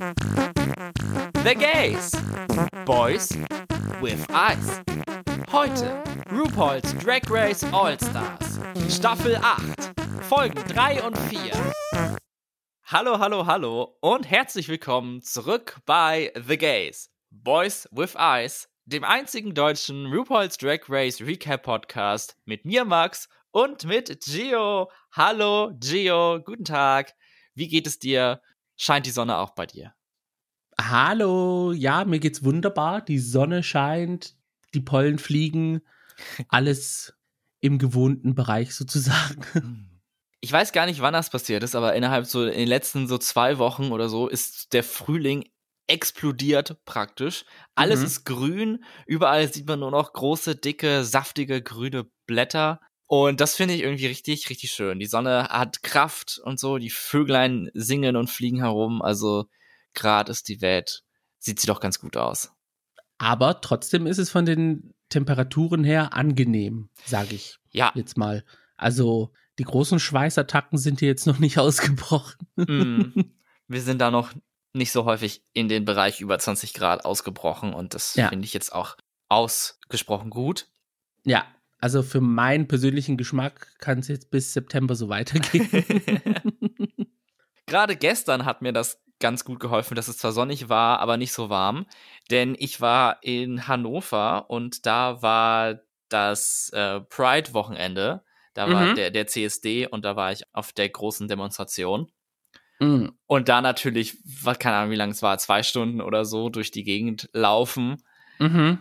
The Gays. Boys with Eyes. Heute RuPaul's Drag Race All-Stars. Staffel 8. Folgen 3 und 4. Hallo, hallo, hallo und herzlich willkommen zurück bei The Gays. Boys with Eyes, dem einzigen deutschen RuPaul's Drag Race Recap Podcast mit mir, Max, und mit Gio. Hallo, Gio, guten Tag. Wie geht es dir? Scheint die Sonne auch bei dir? Hallo, ja, mir geht's wunderbar. Die Sonne scheint, die Pollen fliegen, alles im gewohnten Bereich sozusagen. Hm. Ich weiß gar nicht, wann das passiert ist, aber innerhalb so in den letzten so zwei Wochen oder so ist der Frühling explodiert praktisch. Alles mhm. ist grün, überall sieht man nur noch große, dicke, saftige, grüne Blätter. Und das finde ich irgendwie richtig, richtig schön. Die Sonne hat Kraft und so, die Vöglein singen und fliegen herum. Also gerade ist die Welt, sieht sie doch ganz gut aus. Aber trotzdem ist es von den Temperaturen her angenehm, sage ich ja. jetzt mal. Also die großen Schweißattacken sind hier jetzt noch nicht ausgebrochen. Mm, wir sind da noch nicht so häufig in den Bereich über 20 Grad ausgebrochen und das ja. finde ich jetzt auch ausgesprochen gut. Ja, also für meinen persönlichen Geschmack kann es jetzt bis September so weitergehen. Gerade gestern hat mir das ganz gut geholfen, dass es zwar sonnig war, aber nicht so warm. Denn ich war in Hannover und da war das äh, Pride-Wochenende. Da mhm. war der, der CSD und da war ich auf der großen Demonstration. Mhm. Und da natürlich, was keine Ahnung, wie lange es war, zwei Stunden oder so durch die Gegend laufen. Mhm.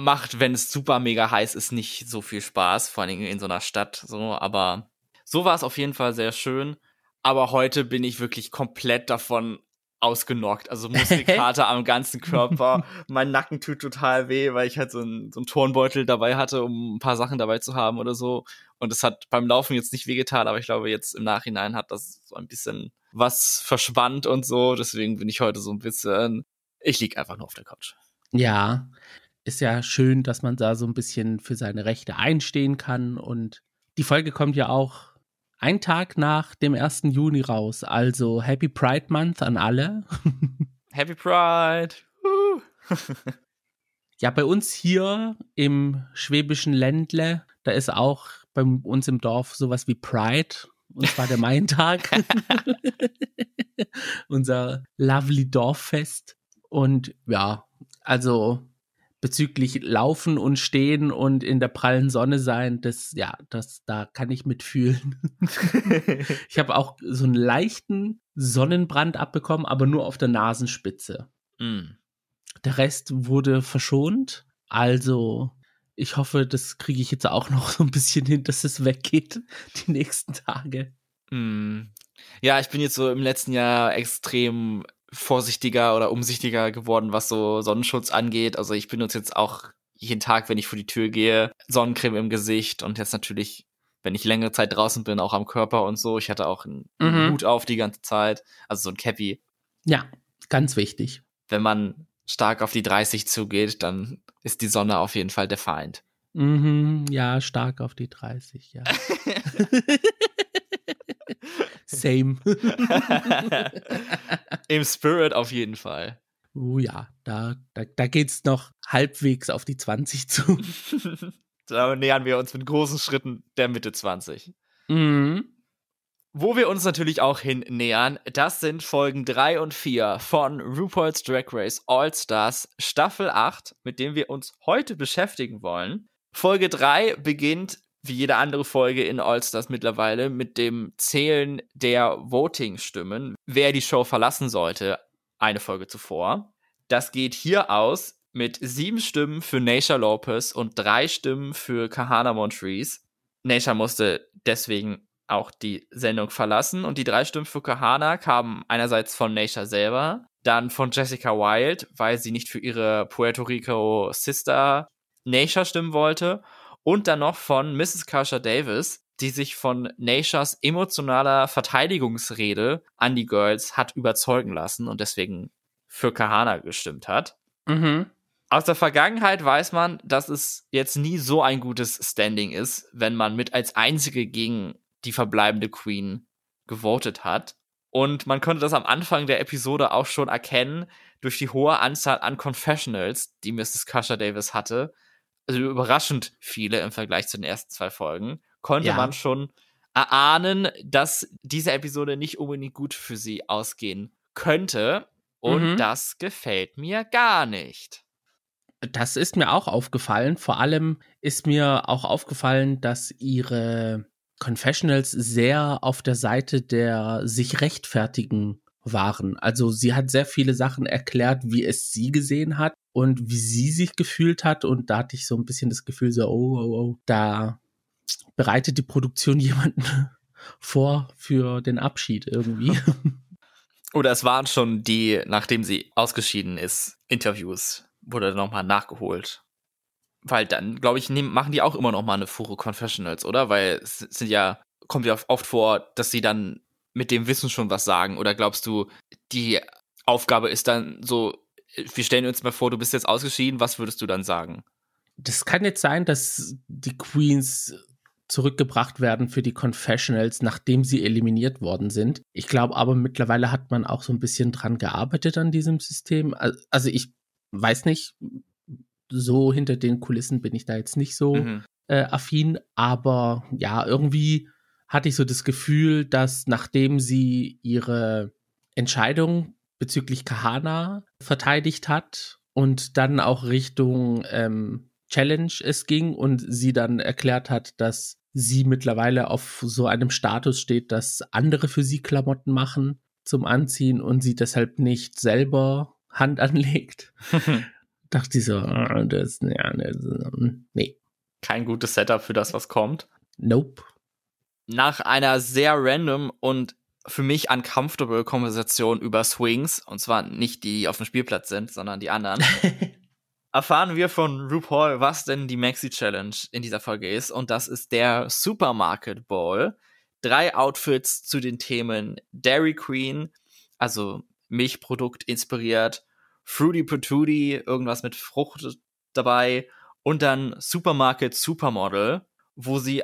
Macht, wenn es super mega heiß ist, nicht so viel Spaß, vor allem in so einer Stadt. So, aber so war es auf jeden Fall sehr schön. Aber heute bin ich wirklich komplett davon ausgenockt. Also Muskelkater am ganzen Körper. mein Nacken tut total weh, weil ich halt so einen, so einen Turnbeutel dabei hatte, um ein paar Sachen dabei zu haben oder so. Und es hat beim Laufen jetzt nicht wehgetan, aber ich glaube, jetzt im Nachhinein hat das so ein bisschen was verspannt und so. Deswegen bin ich heute so ein bisschen. Ich lieg einfach nur auf der Couch. Ja, ist ja schön, dass man da so ein bisschen für seine Rechte einstehen kann. Und die Folge kommt ja auch ein Tag nach dem 1. Juni raus. Also Happy Pride Month an alle. Happy Pride. ja, bei uns hier im schwäbischen Ländle, da ist auch bei uns im Dorf sowas wie Pride. Und zwar der Main-Tag. Unser lovely Dorffest. Und ja, also bezüglich Laufen und Stehen und in der prallen Sonne sein, das, ja, das, da kann ich mitfühlen. ich habe auch so einen leichten Sonnenbrand abbekommen, aber nur auf der Nasenspitze. Mm. Der Rest wurde verschont. Also, ich hoffe, das kriege ich jetzt auch noch so ein bisschen hin, dass es weggeht, die nächsten Tage. Mm. Ja, ich bin jetzt so im letzten Jahr extrem vorsichtiger oder umsichtiger geworden, was so Sonnenschutz angeht. Also ich benutze jetzt auch jeden Tag, wenn ich vor die Tür gehe, Sonnencreme im Gesicht und jetzt natürlich, wenn ich längere Zeit draußen bin, auch am Körper und so. Ich hatte auch einen mhm. Hut auf die ganze Zeit, also so ein Cappy. Ja, ganz wichtig. Wenn man stark auf die 30 zugeht, dann ist die Sonne auf jeden Fall der Feind. Mhm, ja, stark auf die 30, ja. Same. Im Spirit auf jeden Fall. Oh ja, da, da, da geht's noch halbwegs auf die 20 zu. da nähern wir uns mit großen Schritten der Mitte 20. Mhm. Wo wir uns natürlich auch hin nähern, das sind Folgen 3 und 4 von RuPaul's Drag Race All Stars Staffel 8, mit dem wir uns heute beschäftigen wollen. Folge 3 beginnt wie jede andere Folge in All-Stars mittlerweile mit dem Zählen der Voting-Stimmen, wer die Show verlassen sollte, eine Folge zuvor. Das geht hier aus mit sieben Stimmen für Naisha Lopez und drei Stimmen für Kahana Montrese. Naisha musste deswegen auch die Sendung verlassen und die drei Stimmen für Kahana kamen einerseits von Naisha selber, dann von Jessica Wilde, weil sie nicht für ihre Puerto Rico Sister Naisha stimmen wollte und dann noch von Mrs. Kasha Davis, die sich von Naishas emotionaler Verteidigungsrede an die Girls hat überzeugen lassen und deswegen für Kahana gestimmt hat. Mhm. Aus der Vergangenheit weiß man, dass es jetzt nie so ein gutes Standing ist, wenn man mit als einzige gegen die verbleibende Queen gewotet hat. Und man konnte das am Anfang der Episode auch schon erkennen, durch die hohe Anzahl an Confessionals, die Mrs. Kasha Davis hatte. Also überraschend viele im Vergleich zu den ersten zwei Folgen. Konnte ja. man schon erahnen, dass diese Episode nicht unbedingt gut für sie ausgehen könnte. Und mhm. das gefällt mir gar nicht. Das ist mir auch aufgefallen. Vor allem ist mir auch aufgefallen, dass ihre Confessionals sehr auf der Seite der sich rechtfertigen waren. Also sie hat sehr viele Sachen erklärt, wie es sie gesehen hat und wie sie sich gefühlt hat. Und da hatte ich so ein bisschen das Gefühl, so, oh, oh, oh, da bereitet die Produktion jemanden vor für den Abschied irgendwie. Oder es waren schon die, nachdem sie ausgeschieden ist, Interviews, wurde nochmal nachgeholt. Weil dann, glaube ich, nehm, machen die auch immer noch mal eine Fure Confessionals, oder? Weil es sind ja, kommt ja oft vor, dass sie dann mit dem Wissen schon was sagen. Oder glaubst du, die Aufgabe ist dann so, wir stellen uns mal vor, du bist jetzt ausgeschieden, was würdest du dann sagen? Das kann jetzt sein, dass die Queens zurückgebracht werden für die Confessionals, nachdem sie eliminiert worden sind. Ich glaube aber mittlerweile hat man auch so ein bisschen dran gearbeitet an diesem System. Also ich weiß nicht, so hinter den Kulissen bin ich da jetzt nicht so mhm. äh, affin, aber ja, irgendwie hatte ich so das Gefühl, dass nachdem sie ihre Entscheidung bezüglich Kahana verteidigt hat und dann auch Richtung ähm, Challenge es ging und sie dann erklärt hat, dass sie mittlerweile auf so einem Status steht, dass andere für sie Klamotten machen zum Anziehen und sie deshalb nicht selber Hand anlegt. dachte ich so, ah, das, ja, nee. Kein gutes Setup für das, was kommt. Nope. Nach einer sehr random und für mich uncomfortable Konversation über Swings, und zwar nicht die, die auf dem Spielplatz sind, sondern die anderen, erfahren wir von RuPaul, was denn die Maxi Challenge in dieser Folge ist. Und das ist der Supermarket Ball. Drei Outfits zu den Themen Dairy Queen, also Milchprodukt inspiriert, Fruity Patootie, irgendwas mit Frucht dabei und dann Supermarket Supermodel, wo sie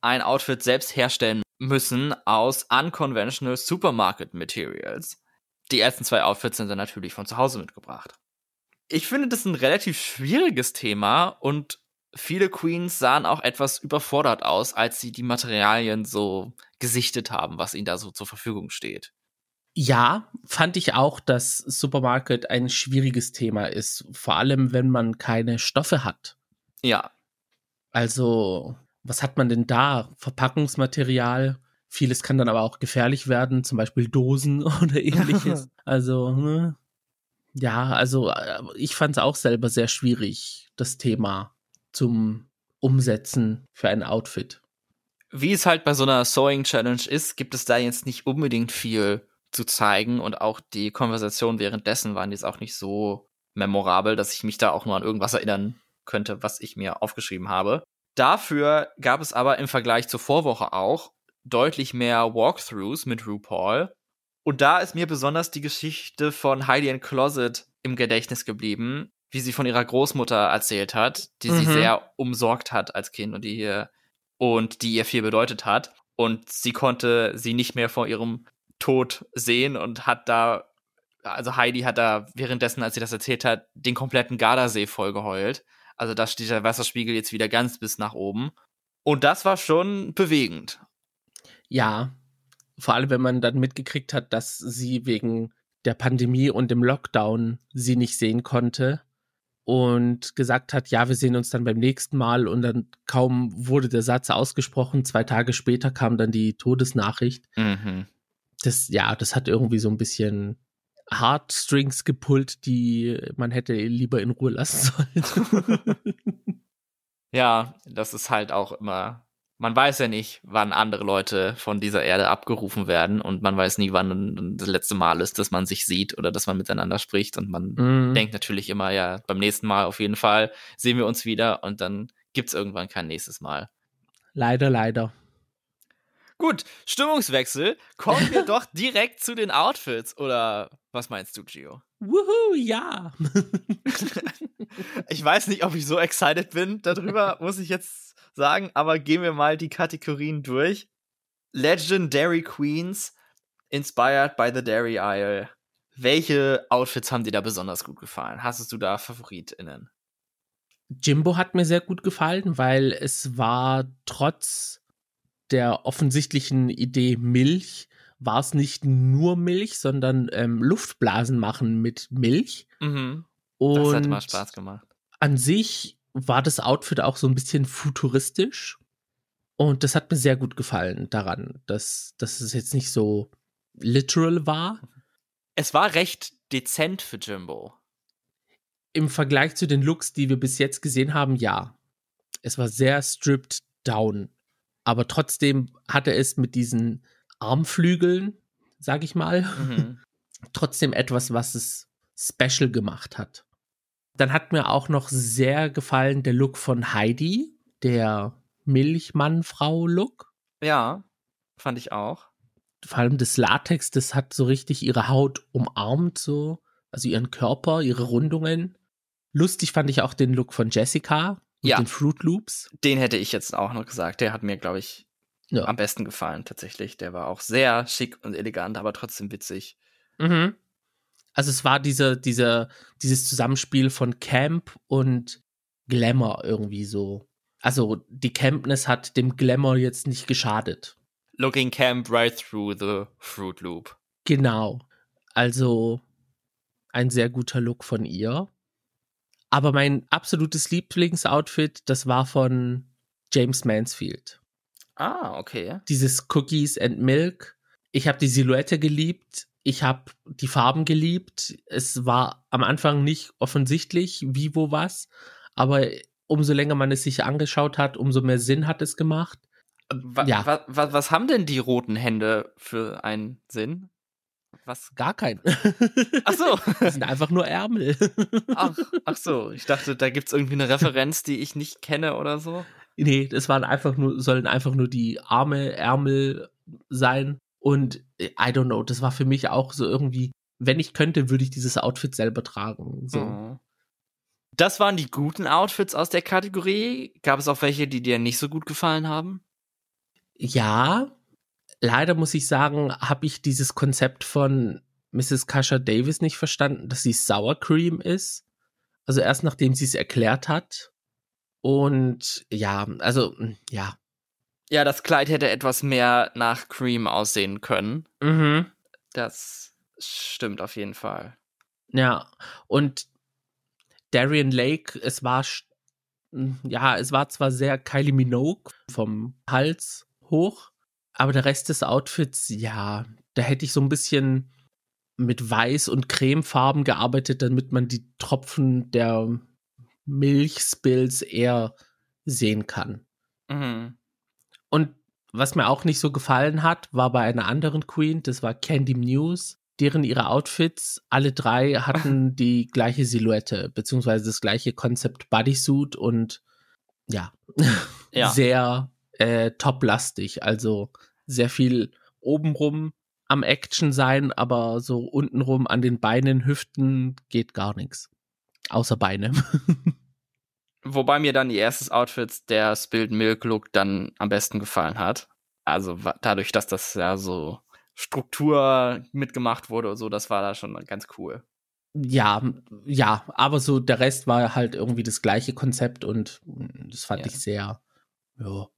ein Outfit selbst herstellen müssen aus unconventional Supermarket Materials. Die ersten zwei Outfits sind dann natürlich von zu Hause mitgebracht. Ich finde das ein relativ schwieriges Thema und viele Queens sahen auch etwas überfordert aus, als sie die Materialien so gesichtet haben, was ihnen da so zur Verfügung steht. Ja, fand ich auch, dass Supermarket ein schwieriges Thema ist, vor allem wenn man keine Stoffe hat. Ja. Also, was hat man denn da? Verpackungsmaterial. Vieles kann dann aber auch gefährlich werden, zum Beispiel Dosen oder ähnliches. also, ne? ja, also äh, ich fand es auch selber sehr schwierig, das Thema zum Umsetzen für ein Outfit. Wie es halt bei so einer Sewing Challenge ist, gibt es da jetzt nicht unbedingt viel zu zeigen und auch die Konversation währenddessen waren jetzt auch nicht so memorabel, dass ich mich da auch nur an irgendwas erinnern könnte, was ich mir aufgeschrieben habe. Dafür gab es aber im Vergleich zur Vorwoche auch deutlich mehr Walkthroughs mit RuPaul. Und da ist mir besonders die Geschichte von Heidi in Closet im Gedächtnis geblieben, wie sie von ihrer Großmutter erzählt hat, die mhm. sie sehr umsorgt hat als Kind und die ihr und die ihr viel bedeutet hat. Und sie konnte sie nicht mehr vor ihrem Tod sehen und hat da, also Heidi hat da währenddessen, als sie das erzählt hat, den kompletten Gardasee vollgeheult. Also da steht der Wasserspiegel jetzt wieder ganz bis nach oben. Und das war schon bewegend. Ja, vor allem wenn man dann mitgekriegt hat, dass sie wegen der Pandemie und dem Lockdown sie nicht sehen konnte und gesagt hat, ja, wir sehen uns dann beim nächsten Mal und dann kaum wurde der Satz ausgesprochen, zwei Tage später kam dann die Todesnachricht. Mhm das, ja, das hat irgendwie so ein bisschen Heartstrings gepult, die man hätte lieber in Ruhe lassen sollen. ja, das ist halt auch immer. Man weiß ja nicht, wann andere Leute von dieser Erde abgerufen werden und man weiß nie, wann das letzte Mal ist, dass man sich sieht oder dass man miteinander spricht und man mhm. denkt natürlich immer, ja, beim nächsten Mal auf jeden Fall sehen wir uns wieder und dann gibt es irgendwann kein nächstes Mal. Leider, leider. Gut, Stimmungswechsel. Kommen wir doch direkt zu den Outfits. Oder was meinst du, Gio? Wuhu, ja. ich weiß nicht, ob ich so excited bin darüber, muss ich jetzt sagen, aber gehen wir mal die Kategorien durch. Legendary Queens. inspired by the Dairy Isle. Welche Outfits haben dir da besonders gut gefallen? Hast du da FavoritInnen? Jimbo hat mir sehr gut gefallen, weil es war trotz der offensichtlichen Idee Milch, war es nicht nur Milch, sondern ähm, Luftblasen machen mit Milch. Mhm. Und das hat mal Spaß gemacht. An sich war das Outfit auch so ein bisschen futuristisch. Und das hat mir sehr gut gefallen daran, dass, dass es jetzt nicht so literal war. Es war recht dezent für Jimbo. Im Vergleich zu den Looks, die wir bis jetzt gesehen haben, ja. Es war sehr stripped down. Aber trotzdem hatte es mit diesen Armflügeln, sag ich mal, mhm. trotzdem etwas, was es special gemacht hat. Dann hat mir auch noch sehr gefallen der Look von Heidi, der Milchmann-Frau-Look. Ja, fand ich auch. Vor allem das Latex, das hat so richtig ihre Haut umarmt, so. Also ihren Körper, ihre Rundungen. Lustig fand ich auch den Look von Jessica mit ja. den Fruit Loops. Den hätte ich jetzt auch noch gesagt. Der hat mir, glaube ich, ja. am besten gefallen, tatsächlich. Der war auch sehr schick und elegant, aber trotzdem witzig. Mhm. Also es war diese, diese, dieses Zusammenspiel von Camp und Glamour irgendwie so. Also die Campness hat dem Glamour jetzt nicht geschadet. Looking camp right through the Fruit Loop. Genau. Also ein sehr guter Look von ihr. Aber mein absolutes Lieblingsoutfit, das war von James Mansfield. Ah, okay. Dieses Cookies and Milk. Ich habe die Silhouette geliebt. Ich habe die Farben geliebt. Es war am Anfang nicht offensichtlich, wie, wo, was. Aber umso länger man es sich angeschaut hat, umso mehr Sinn hat es gemacht. Wa ja. Wa wa was haben denn die roten Hände für einen Sinn? Was? Gar keinen. Ach so. Das sind einfach nur Ärmel. Ach, ach so. Ich dachte, da gibt es irgendwie eine Referenz, die ich nicht kenne oder so. Nee, das waren einfach nur, sollen einfach nur die Arme, Ärmel sein. Und I don't know, das war für mich auch so irgendwie, wenn ich könnte, würde ich dieses Outfit selber tragen. So. Oh. Das waren die guten Outfits aus der Kategorie. Gab es auch welche, die dir nicht so gut gefallen haben? Ja, leider muss ich sagen, habe ich dieses Konzept von Mrs. Kasha Davis nicht verstanden, dass sie Sour Cream ist. Also erst nachdem sie es erklärt hat. Und ja, also ja. Ja, das Kleid hätte etwas mehr nach Cream aussehen können. Mhm. Das stimmt auf jeden Fall. Ja, und Darian Lake, es war ja, es war zwar sehr Kylie Minogue vom Hals hoch, aber der Rest des Outfits, ja, da hätte ich so ein bisschen mit Weiß und Cremefarben gearbeitet, damit man die Tropfen der Milchspills eher sehen kann. Mhm. Und was mir auch nicht so gefallen hat, war bei einer anderen Queen, das war Candy Muse, deren ihre Outfits, alle drei hatten die gleiche Silhouette, beziehungsweise das gleiche Konzept Bodysuit und ja, ja. sehr äh, toplastig, also sehr viel obenrum am Action sein, aber so untenrum an den Beinen, Hüften geht gar nichts. Außer Beine. Wobei mir dann die erstes Outfit, der Spilled Milk Look, dann am besten gefallen hat. Also dadurch, dass das ja so Struktur mitgemacht wurde und so, das war da schon ganz cool. Ja, ja, aber so der Rest war halt irgendwie das gleiche Konzept und das fand ja. ich sehr, ja.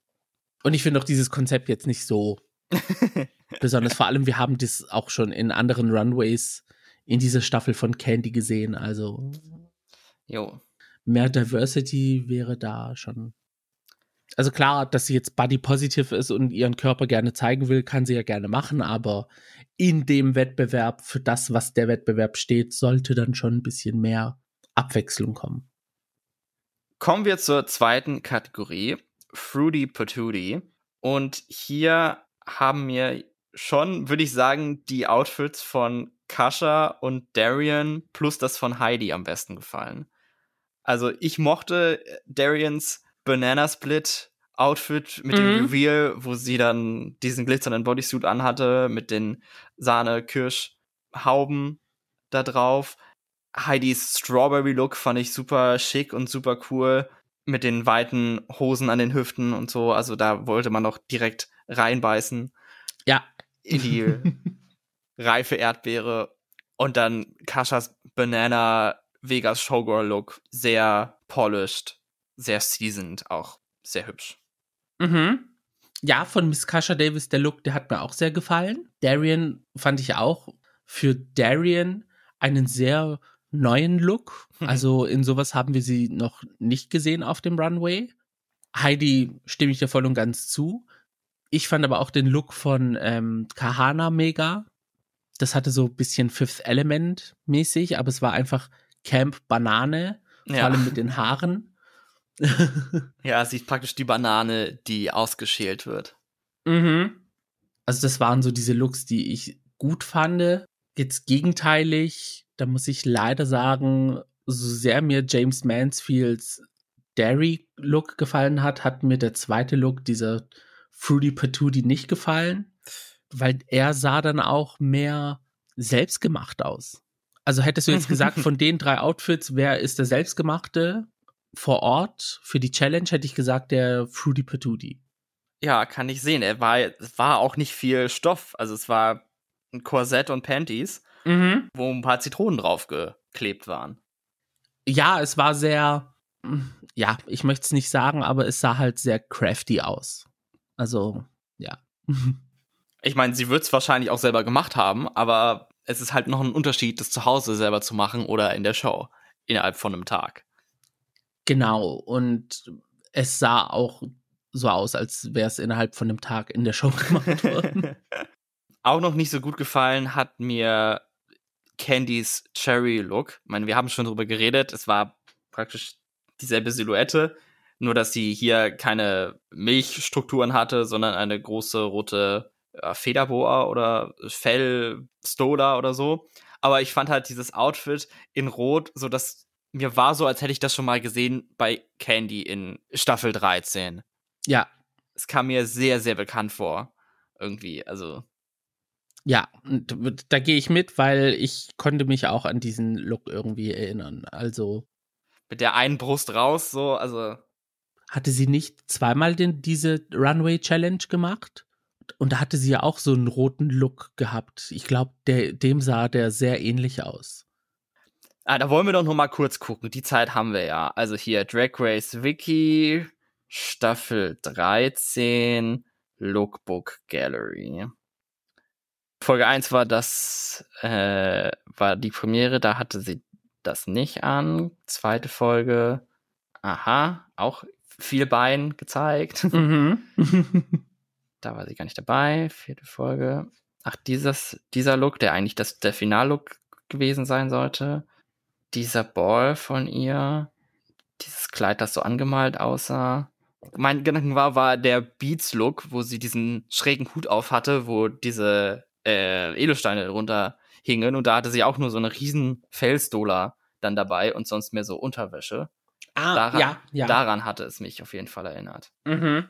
Und ich finde auch dieses Konzept jetzt nicht so besonders. Vor allem, wir haben das auch schon in anderen Runways in dieser Staffel von Candy gesehen, also. Jo mehr Diversity wäre da schon. Also klar, dass sie jetzt body positive ist und ihren Körper gerne zeigen will, kann sie ja gerne machen, aber in dem Wettbewerb, für das, was der Wettbewerb steht, sollte dann schon ein bisschen mehr Abwechslung kommen. Kommen wir zur zweiten Kategorie, Fruity Patootie. Und hier haben mir schon, würde ich sagen, die Outfits von Kasha und Darian plus das von Heidi am besten gefallen. Also ich mochte äh, Darians Banana Split Outfit mit mhm. dem Reveal, wo sie dann diesen glitzernden Bodysuit anhatte mit den Sahne-Kirsch-Hauben da drauf. Heidis Strawberry Look fand ich super schick und super cool mit den weiten Hosen an den Hüften und so. Also da wollte man auch direkt reinbeißen. Ja. In die reife Erdbeere und dann Kashas Banana Vegas Showgirl Look. Sehr polished, sehr seasoned, auch sehr hübsch. Mhm. Ja, von Miss Kasha Davis, der Look, der hat mir auch sehr gefallen. Darian fand ich auch für Darian einen sehr neuen Look. Also in sowas haben wir sie noch nicht gesehen auf dem Runway. Heidi stimme ich dir voll und ganz zu. Ich fand aber auch den Look von ähm, Kahana mega. Das hatte so ein bisschen Fifth Element mäßig, aber es war einfach Camp Banane, ja. vor allem mit den Haaren. ja, sieht praktisch die Banane, die ausgeschält wird. Mhm. Also das waren so diese Looks, die ich gut fand. Jetzt gegenteilig, da muss ich leider sagen, so sehr mir James Mansfields Derry-Look gefallen hat, hat mir der zweite Look, dieser Fruity Patootie, nicht gefallen, weil er sah dann auch mehr selbstgemacht aus. Also hättest du jetzt gesagt, von den drei Outfits, wer ist der selbstgemachte vor Ort für die Challenge, hätte ich gesagt, der Fruity Patootie. Ja, kann ich sehen. Er war, war auch nicht viel Stoff. Also es war ein Korsett und Panties, mhm. wo ein paar Zitronen draufgeklebt waren. Ja, es war sehr, ja, ich möchte es nicht sagen, aber es sah halt sehr crafty aus. Also, ja. Ich meine, sie wird es wahrscheinlich auch selber gemacht haben, aber es ist halt noch ein Unterschied, das zu Hause selber zu machen oder in der Show innerhalb von einem Tag. Genau, und es sah auch so aus, als wäre es innerhalb von einem Tag in der Show gemacht worden. auch noch nicht so gut gefallen hat mir Candys Cherry Look. Ich meine, wir haben schon drüber geredet. Es war praktisch dieselbe Silhouette, nur dass sie hier keine Milchstrukturen hatte, sondern eine große rote äh, Federboa oder Fellstola oder so. Aber ich fand halt dieses Outfit in Rot, so dass mir war so, als hätte ich das schon mal gesehen bei Candy in Staffel 13. Ja. Es kam mir sehr, sehr bekannt vor. Irgendwie, also. Ja, da gehe ich mit, weil ich konnte mich auch an diesen Look irgendwie erinnern. Also. Mit der einen Brust raus, so, also. Hatte sie nicht zweimal den, diese Runway Challenge gemacht? Und da hatte sie ja auch so einen roten Look gehabt. Ich glaube, dem sah der sehr ähnlich aus. Ah, da wollen wir doch noch mal kurz gucken. Die Zeit haben wir ja. Also hier Drag Race Wiki, Staffel 13, Lookbook Gallery. Folge 1 war das, äh, war die Premiere, da hatte sie das nicht an. Zweite Folge, aha, auch viel Bein gezeigt. Mhm. da war sie gar nicht dabei. Vierte Folge. Ach, dieses, dieser Look, der eigentlich das, der Finallook gewesen sein sollte dieser Ball von ihr, dieses Kleid, das so angemalt aussah. Mein Gedanken war, war der Beats-Look, wo sie diesen schrägen Hut auf hatte, wo diese äh, Edelsteine runterhingen und da hatte sie auch nur so eine riesen Felsdola dann dabei und sonst mehr so Unterwäsche. Ah, daran, ja, ja. Daran hatte es mich auf jeden Fall erinnert. Mhm.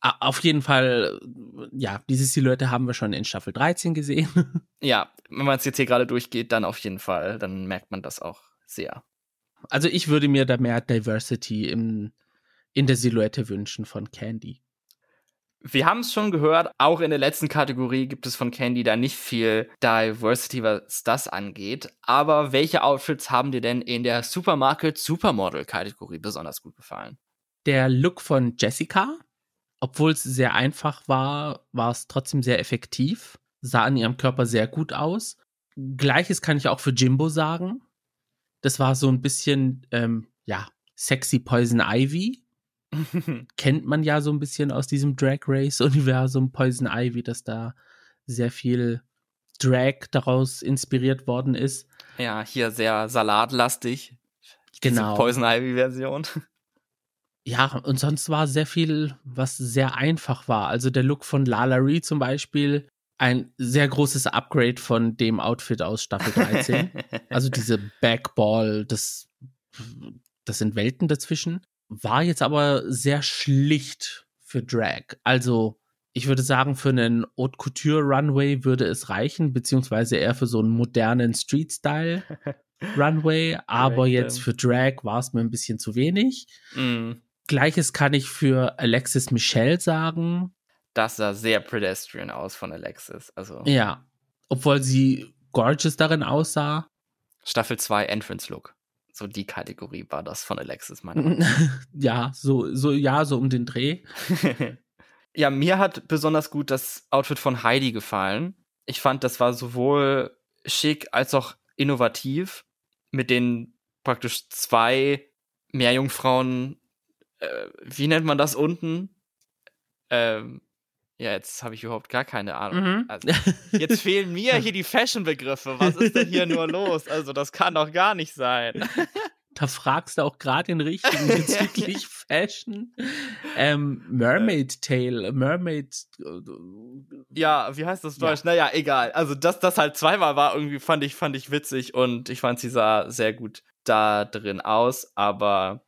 Auf jeden Fall, ja, diese Silhouette haben wir schon in Staffel 13 gesehen. Ja, wenn man es jetzt hier gerade durchgeht, dann auf jeden Fall, dann merkt man das auch sehr. Also ich würde mir da mehr Diversity im, in der Silhouette wünschen von Candy. Wir haben es schon gehört, auch in der letzten Kategorie gibt es von Candy da nicht viel Diversity, was das angeht. Aber welche Outfits haben dir denn in der Supermarket Supermodel Kategorie besonders gut gefallen? Der Look von Jessica, obwohl es sehr einfach war, war es trotzdem sehr effektiv, sah an ihrem Körper sehr gut aus. Gleiches kann ich auch für Jimbo sagen. Das war so ein bisschen, ähm, ja, sexy Poison Ivy. Kennt man ja so ein bisschen aus diesem Drag Race-Universum Poison Ivy, dass da sehr viel Drag daraus inspiriert worden ist. Ja, hier sehr salatlastig. Genau. Poison Ivy-Version. Ja, und sonst war sehr viel, was sehr einfach war. Also der Look von Lala Ree zum Beispiel, ein sehr großes Upgrade von dem Outfit aus Staffel 13. also diese Backball, das, das sind Welten dazwischen. War jetzt aber sehr schlicht für Drag. Also ich würde sagen, für einen Haute Couture Runway würde es reichen, beziehungsweise eher für so einen modernen Street-Style Runway. Aber jetzt für Drag war es mir ein bisschen zu wenig. Mm. Gleiches kann ich für Alexis Michelle sagen. Das sah sehr pedestrian aus von Alexis. Also. Ja. obwohl sie gorgeous darin aussah. Staffel 2 Entrance Look. So die Kategorie war das von Alexis, meine Ja, so, so, ja, so um den Dreh. ja, mir hat besonders gut das Outfit von Heidi gefallen. Ich fand, das war sowohl schick als auch innovativ mit den praktisch zwei Meerjungfrauen, äh, wie nennt man das unten? Ähm, ja, jetzt habe ich überhaupt gar keine Ahnung. Mhm. Also, jetzt fehlen mir hier die Fashion-Begriffe. Was ist denn hier nur los? Also, das kann doch gar nicht sein. Da fragst du auch gerade den richtigen bezüglich Fashion. Ähm, Mermaid Tale, Mermaid. Ja, wie heißt das Deutsch? Ja. Naja, egal. Also, dass das halt zweimal war, irgendwie fand ich, fand ich witzig und ich fand, sie sah sehr gut da drin aus. Aber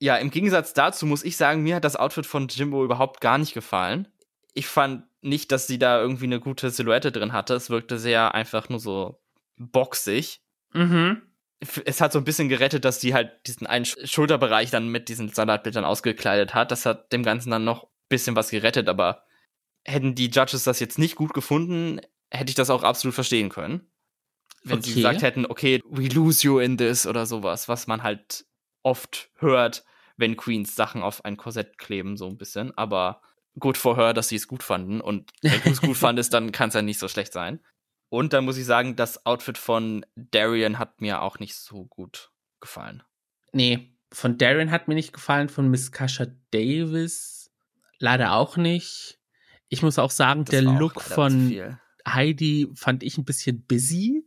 ja, im Gegensatz dazu muss ich sagen, mir hat das Outfit von Jimbo überhaupt gar nicht gefallen ich fand nicht, dass sie da irgendwie eine gute Silhouette drin hatte. Es wirkte sehr einfach nur so boxig. Mhm. Es hat so ein bisschen gerettet, dass sie halt diesen einen Schulterbereich dann mit diesen Salatbildern ausgekleidet hat. Das hat dem Ganzen dann noch ein bisschen was gerettet, aber hätten die Judges das jetzt nicht gut gefunden, hätte ich das auch absolut verstehen können. Wenn okay. sie gesagt hätten, okay, we lose you in this oder sowas, was man halt oft hört, wenn Queens Sachen auf ein Korsett kleben, so ein bisschen. Aber gut vorher, dass sie es gut fanden. Und wenn du es gut fandest, dann kann es ja nicht so schlecht sein. Und dann muss ich sagen, das Outfit von Darian hat mir auch nicht so gut gefallen. Nee, von Darian hat mir nicht gefallen, von Miss Kasha Davis leider auch nicht. Ich muss auch sagen, das der Look von Heidi fand ich ein bisschen busy.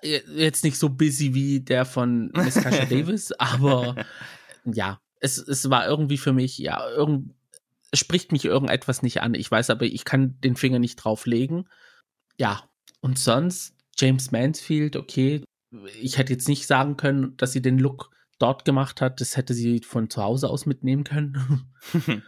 Äh, jetzt nicht so busy wie der von Miss Kasha Davis, aber ja, es, es war irgendwie für mich, ja, irgendwie spricht mich irgendetwas nicht an. Ich weiß aber, ich kann den Finger nicht drauflegen. Ja, und sonst James Mansfield, okay. Ich hätte jetzt nicht sagen können, dass sie den Look dort gemacht hat. Das hätte sie von zu Hause aus mitnehmen können.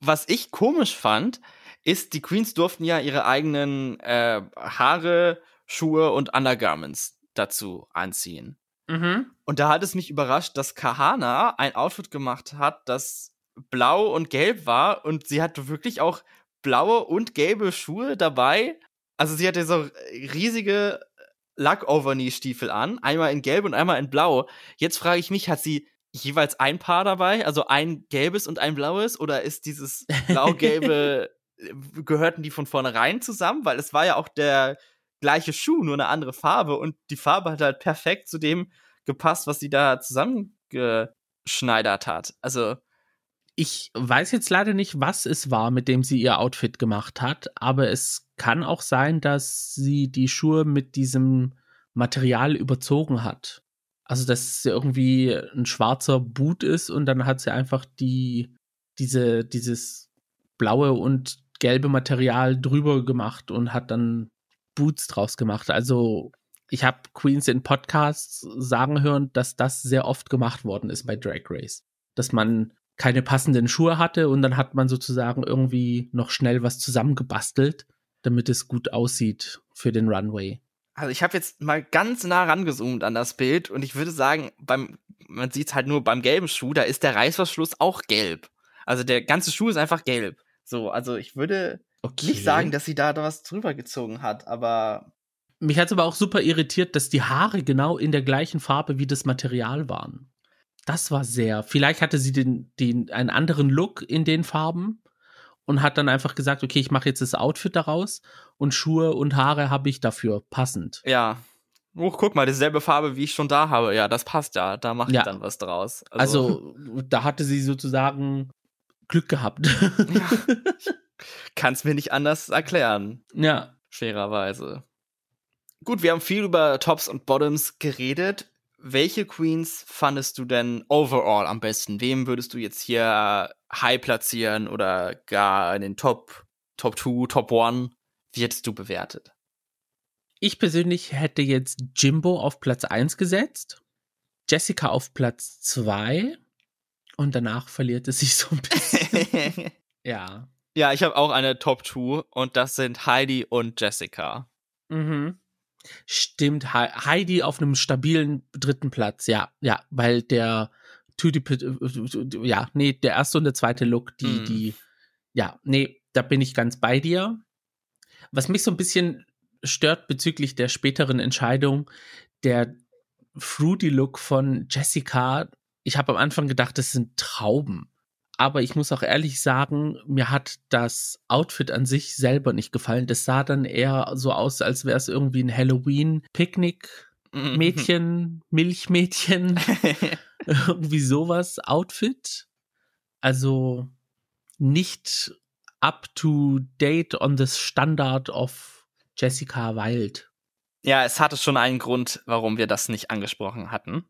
Was ich komisch fand, ist, die Queens durften ja ihre eigenen äh, Haare, Schuhe und Undergarments dazu anziehen. Mhm. Und da hat es mich überrascht, dass Kahana ein Outfit gemacht hat, das blau und gelb war und sie hatte wirklich auch blaue und gelbe Schuhe dabei. Also sie hatte so riesige Lack-Overknee-Stiefel an, einmal in gelb und einmal in blau. Jetzt frage ich mich, hat sie jeweils ein Paar dabei, also ein gelbes und ein blaues oder ist dieses blau-gelbe gehörten die von vornherein zusammen, weil es war ja auch der gleiche Schuh, nur eine andere Farbe und die Farbe hat halt perfekt zu dem gepasst, was sie da zusammengeschneidert hat. Also ich weiß jetzt leider nicht, was es war, mit dem sie ihr Outfit gemacht hat, aber es kann auch sein, dass sie die Schuhe mit diesem Material überzogen hat. Also, dass es irgendwie ein schwarzer Boot ist und dann hat sie einfach die, diese, dieses blaue und gelbe Material drüber gemacht und hat dann Boots draus gemacht. Also, ich habe Queens in Podcasts sagen hören, dass das sehr oft gemacht worden ist bei Drag Race. Dass man keine passenden Schuhe hatte und dann hat man sozusagen irgendwie noch schnell was zusammengebastelt, damit es gut aussieht für den Runway. Also ich habe jetzt mal ganz nah rangezoomt an das Bild und ich würde sagen, beim man sieht es halt nur beim gelben Schuh, da ist der Reißverschluss auch gelb. Also der ganze Schuh ist einfach gelb. So, also ich würde okay. nicht sagen, dass sie da was drüber gezogen hat, aber mich hat es aber auch super irritiert, dass die Haare genau in der gleichen Farbe wie das Material waren. Das war sehr. Vielleicht hatte sie den, den, einen anderen Look in den Farben und hat dann einfach gesagt, okay, ich mache jetzt das Outfit daraus und Schuhe und Haare habe ich dafür passend. Ja. Oh, guck mal, dieselbe Farbe, wie ich schon da habe. Ja, das passt ja. Da mache ich ja. dann was draus. Also, also, da hatte sie sozusagen Glück gehabt. ja. Kann es mir nicht anders erklären. Ja. Fairerweise. Gut, wir haben viel über Tops und Bottoms geredet welche Queens fandest du denn overall am besten? Wem würdest du jetzt hier high platzieren oder gar in den Top, Top 2, Top 1? Wie hättest du bewertet? Ich persönlich hätte jetzt Jimbo auf Platz 1 gesetzt, Jessica auf Platz 2 und danach verliert es sich so ein bisschen. ja. Ja, ich habe auch eine Top 2 und das sind Heidi und Jessica. Mhm. Stimmt, Heidi auf einem stabilen dritten Platz, ja, ja, weil der ja, nee, der erste und der zweite Look, die, mm. die, ja, nee, da bin ich ganz bei dir. Was mich so ein bisschen stört bezüglich der späteren Entscheidung der Fruity Look von Jessica. Ich habe am Anfang gedacht, das sind Trauben. Aber ich muss auch ehrlich sagen, mir hat das Outfit an sich selber nicht gefallen. Das sah dann eher so aus, als wäre es irgendwie ein Halloween-Picknick-Mädchen, Milchmädchen, irgendwie sowas Outfit. Also nicht up to date on the standard of Jessica Wild. Ja, es hatte schon einen Grund, warum wir das nicht angesprochen hatten.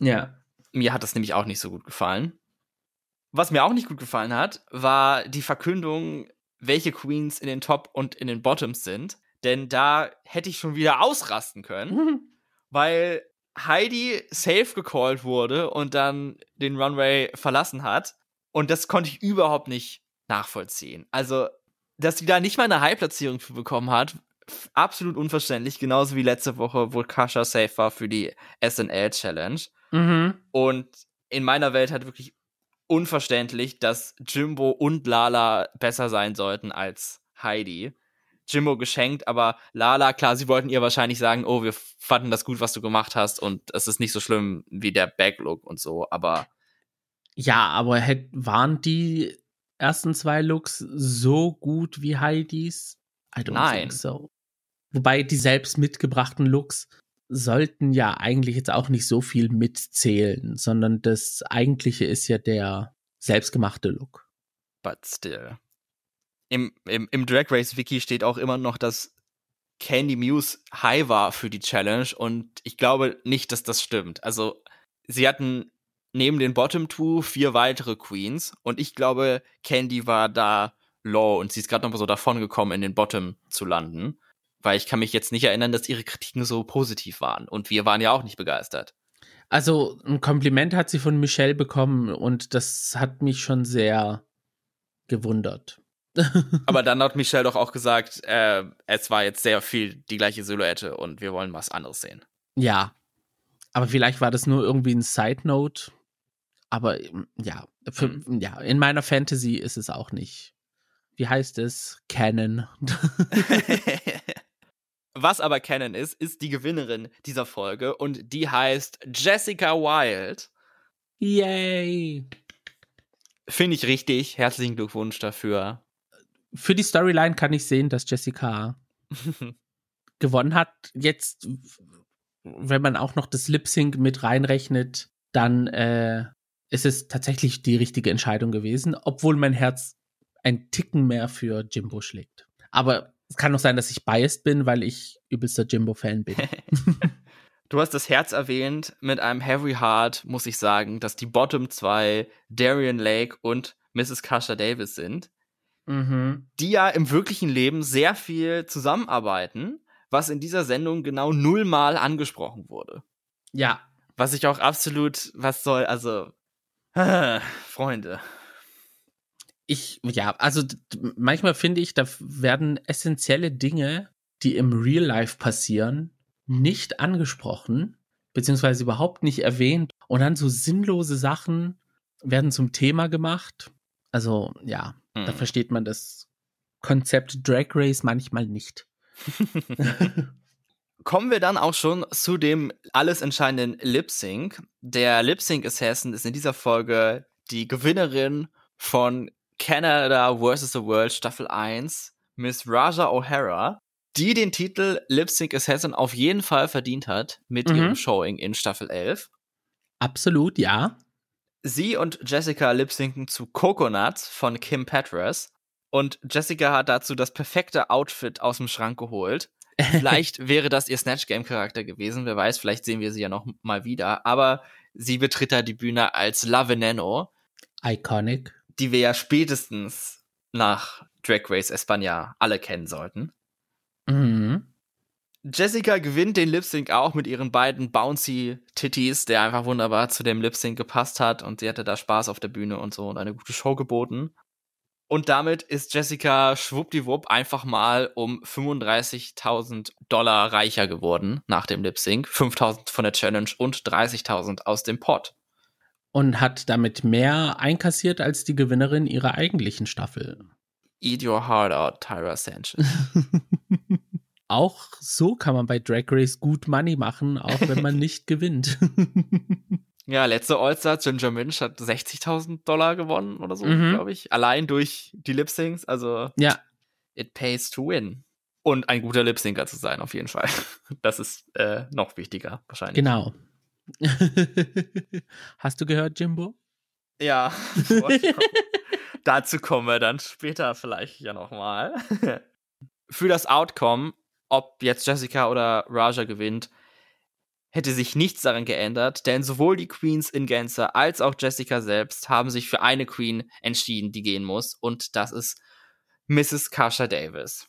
Ja. Mir hat das nämlich auch nicht so gut gefallen. Was mir auch nicht gut gefallen hat, war die Verkündung, welche Queens in den Top und in den Bottoms sind. Denn da hätte ich schon wieder ausrasten können, weil Heidi safe gecallt wurde und dann den Runway verlassen hat. Und das konnte ich überhaupt nicht nachvollziehen. Also, dass sie da nicht mal eine High-Platzierung für bekommen hat, absolut unverständlich. Genauso wie letzte Woche, wo Kasha safe war für die SNL-Challenge. Mhm. Und in meiner Welt hat wirklich unverständlich, dass Jimbo und Lala besser sein sollten als Heidi. Jimbo geschenkt, aber Lala, klar, sie wollten ihr wahrscheinlich sagen, oh, wir fanden das gut, was du gemacht hast und es ist nicht so schlimm wie der Backlook und so, aber ja, aber waren die ersten zwei Looks so gut wie Heidis? I don't Nein. think so. Wobei die selbst mitgebrachten Looks sollten ja eigentlich jetzt auch nicht so viel mitzählen, sondern das eigentliche ist ja der selbstgemachte Look. But still. Im, im, im Drag Race Wiki steht auch immer noch, dass Candy Muse high war für die Challenge und ich glaube nicht, dass das stimmt. Also sie hatten neben den Bottom Two vier weitere Queens und ich glaube, Candy war da low und sie ist gerade noch mal so davon gekommen, in den Bottom zu landen. Weil ich kann mich jetzt nicht erinnern, dass ihre Kritiken so positiv waren. Und wir waren ja auch nicht begeistert. Also ein Kompliment hat sie von Michelle bekommen und das hat mich schon sehr gewundert. Aber dann hat Michelle doch auch gesagt, äh, es war jetzt sehr viel die gleiche Silhouette und wir wollen was anderes sehen. Ja. Aber vielleicht war das nur irgendwie ein Side Note aber ähm, ja, für, mhm. ja, in meiner Fantasy ist es auch nicht. Wie heißt es? Canon. Was aber Canon ist, ist die Gewinnerin dieser Folge und die heißt Jessica Wild. Yay! Finde ich richtig. Herzlichen Glückwunsch dafür. Für die Storyline kann ich sehen, dass Jessica gewonnen hat. Jetzt, wenn man auch noch das Lip Sync mit reinrechnet, dann äh, ist es tatsächlich die richtige Entscheidung gewesen, obwohl mein Herz ein Ticken mehr für Jimbo schlägt. Aber es kann auch sein, dass ich biased bin, weil ich übelster Jimbo-Fan bin. du hast das Herz erwähnt. Mit einem Heavy Heart muss ich sagen, dass die Bottom 2 Darian Lake und Mrs. Kasha Davis sind, mhm. die ja im wirklichen Leben sehr viel zusammenarbeiten, was in dieser Sendung genau nullmal angesprochen wurde. Ja. Was ich auch absolut, was soll, also Freunde. Ich, ja, also manchmal finde ich, da werden essentielle Dinge, die im Real Life passieren, nicht angesprochen, beziehungsweise überhaupt nicht erwähnt. Und dann so sinnlose Sachen werden zum Thema gemacht. Also, ja, mhm. da versteht man das Konzept Drag Race manchmal nicht. kommen wir dann auch schon zu dem alles entscheidenden Lip Sync. Der Lip Sync Assassin ist in dieser Folge die Gewinnerin von Canada vs. the World Staffel 1, Miss Raja O'Hara, die den Titel Lip Sync Assassin auf jeden Fall verdient hat mit mhm. ihrem Showing in Staffel 11. Absolut, ja. Sie und Jessica lip synken zu Coconuts von Kim Petras und Jessica hat dazu das perfekte Outfit aus dem Schrank geholt Vielleicht wäre das ihr Snatch Game Charakter gewesen. Wer weiß, vielleicht sehen wir sie ja noch mal wieder. Aber sie betritt da die Bühne als La Veneno. Iconic. Die wir ja spätestens nach Drag Race España alle kennen sollten. Mhm. Jessica gewinnt den Lip Sync auch mit ihren beiden bouncy Titties, der einfach wunderbar zu dem Lip Sync gepasst hat und sie hatte da Spaß auf der Bühne und so und eine gute Show geboten. Und damit ist Jessica schwuppdiwupp einfach mal um 35.000 Dollar reicher geworden nach dem Lip Sync. 5.000 von der Challenge und 30.000 aus dem Pot. Und hat damit mehr einkassiert als die Gewinnerin ihrer eigentlichen Staffel. Eat your heart out, Tyra Sanchez. auch so kann man bei Drag Race gut Money machen, auch wenn man nicht gewinnt. ja, letzte All-Star, Ginger Minch hat 60.000 Dollar gewonnen oder so, mhm. glaube ich. Allein durch die Lip-Syncs. Also, ja. it pays to win. Und ein guter Lip-Syncer zu sein, auf jeden Fall. Das ist äh, noch wichtiger, wahrscheinlich. Genau. Hast du gehört, Jimbo? Ja. Dazu kommen wir dann später vielleicht ja nochmal. Für das Outcome ob jetzt Jessica oder Raja gewinnt, hätte sich nichts daran geändert, denn sowohl die Queens in Gänze als auch Jessica selbst haben sich für eine Queen entschieden, die gehen muss, und das ist Mrs. Kasha Davis.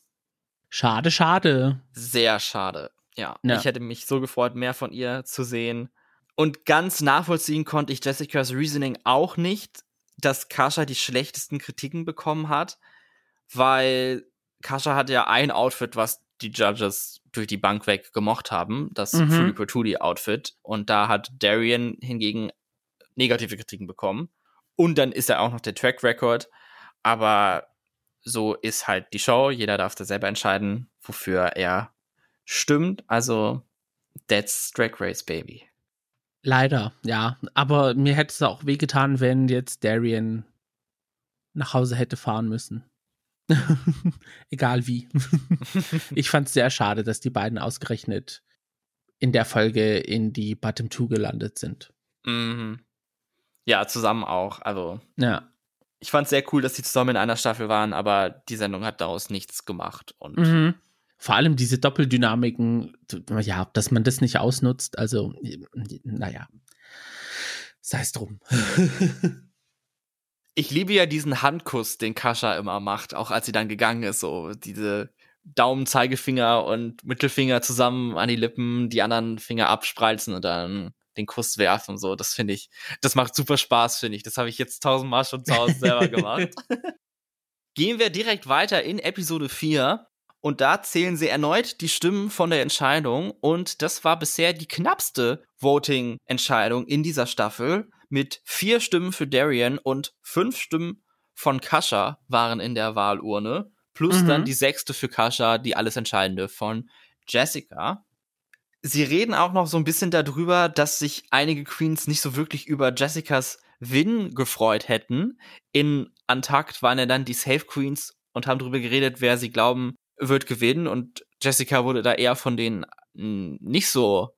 Schade, schade. Sehr schade. Ja, ja, ich hätte mich so gefreut, mehr von ihr zu sehen. Und ganz nachvollziehen konnte ich Jessicas Reasoning auch nicht, dass Kasha die schlechtesten Kritiken bekommen hat, weil Kasha hat ja ein Outfit, was die Judges durch die Bank weg gemocht haben, das mhm. Cotuti Outfit. Und da hat Darian hingegen negative Kritiken bekommen. Und dann ist er auch noch der Track Record. Aber so ist halt die Show. Jeder darf da selber entscheiden, wofür er stimmt. Also, that's Drag Race, Baby. Leider, ja. Aber mir hätte es auch wehgetan, wenn jetzt Darian nach Hause hätte fahren müssen. Egal wie. ich fand es sehr schade, dass die beiden ausgerechnet in der Folge in die Bottom Two gelandet sind. Mhm. Ja, zusammen auch. Also. Ja. Ich fand es sehr cool, dass sie zusammen in einer Staffel waren, aber die Sendung hat daraus nichts gemacht. Und mhm. Vor allem diese Doppeldynamiken, ja, dass man das nicht ausnutzt, also, naja, sei es drum. ich liebe ja diesen Handkuss, den Kascha immer macht, auch als sie dann gegangen ist, so diese Daumen, Zeigefinger und Mittelfinger zusammen an die Lippen, die anderen Finger abspreizen und dann den Kuss werfen, so. Das finde ich, das macht super Spaß, finde ich. Das habe ich jetzt tausendmal schon zu Hause selber gemacht. Gehen wir direkt weiter in Episode 4. Und da zählen sie erneut die Stimmen von der Entscheidung. Und das war bisher die knappste Voting-Entscheidung in dieser Staffel mit vier Stimmen für Darian und fünf Stimmen von Kascha waren in der Wahlurne. Plus mhm. dann die sechste für Kascha, die alles Entscheidende von Jessica. Sie reden auch noch so ein bisschen darüber, dass sich einige Queens nicht so wirklich über Jessicas Win gefreut hätten. In Antakt waren ja dann die Safe Queens und haben darüber geredet, wer sie glauben wird gewinnen. Und Jessica wurde da eher von denen nicht so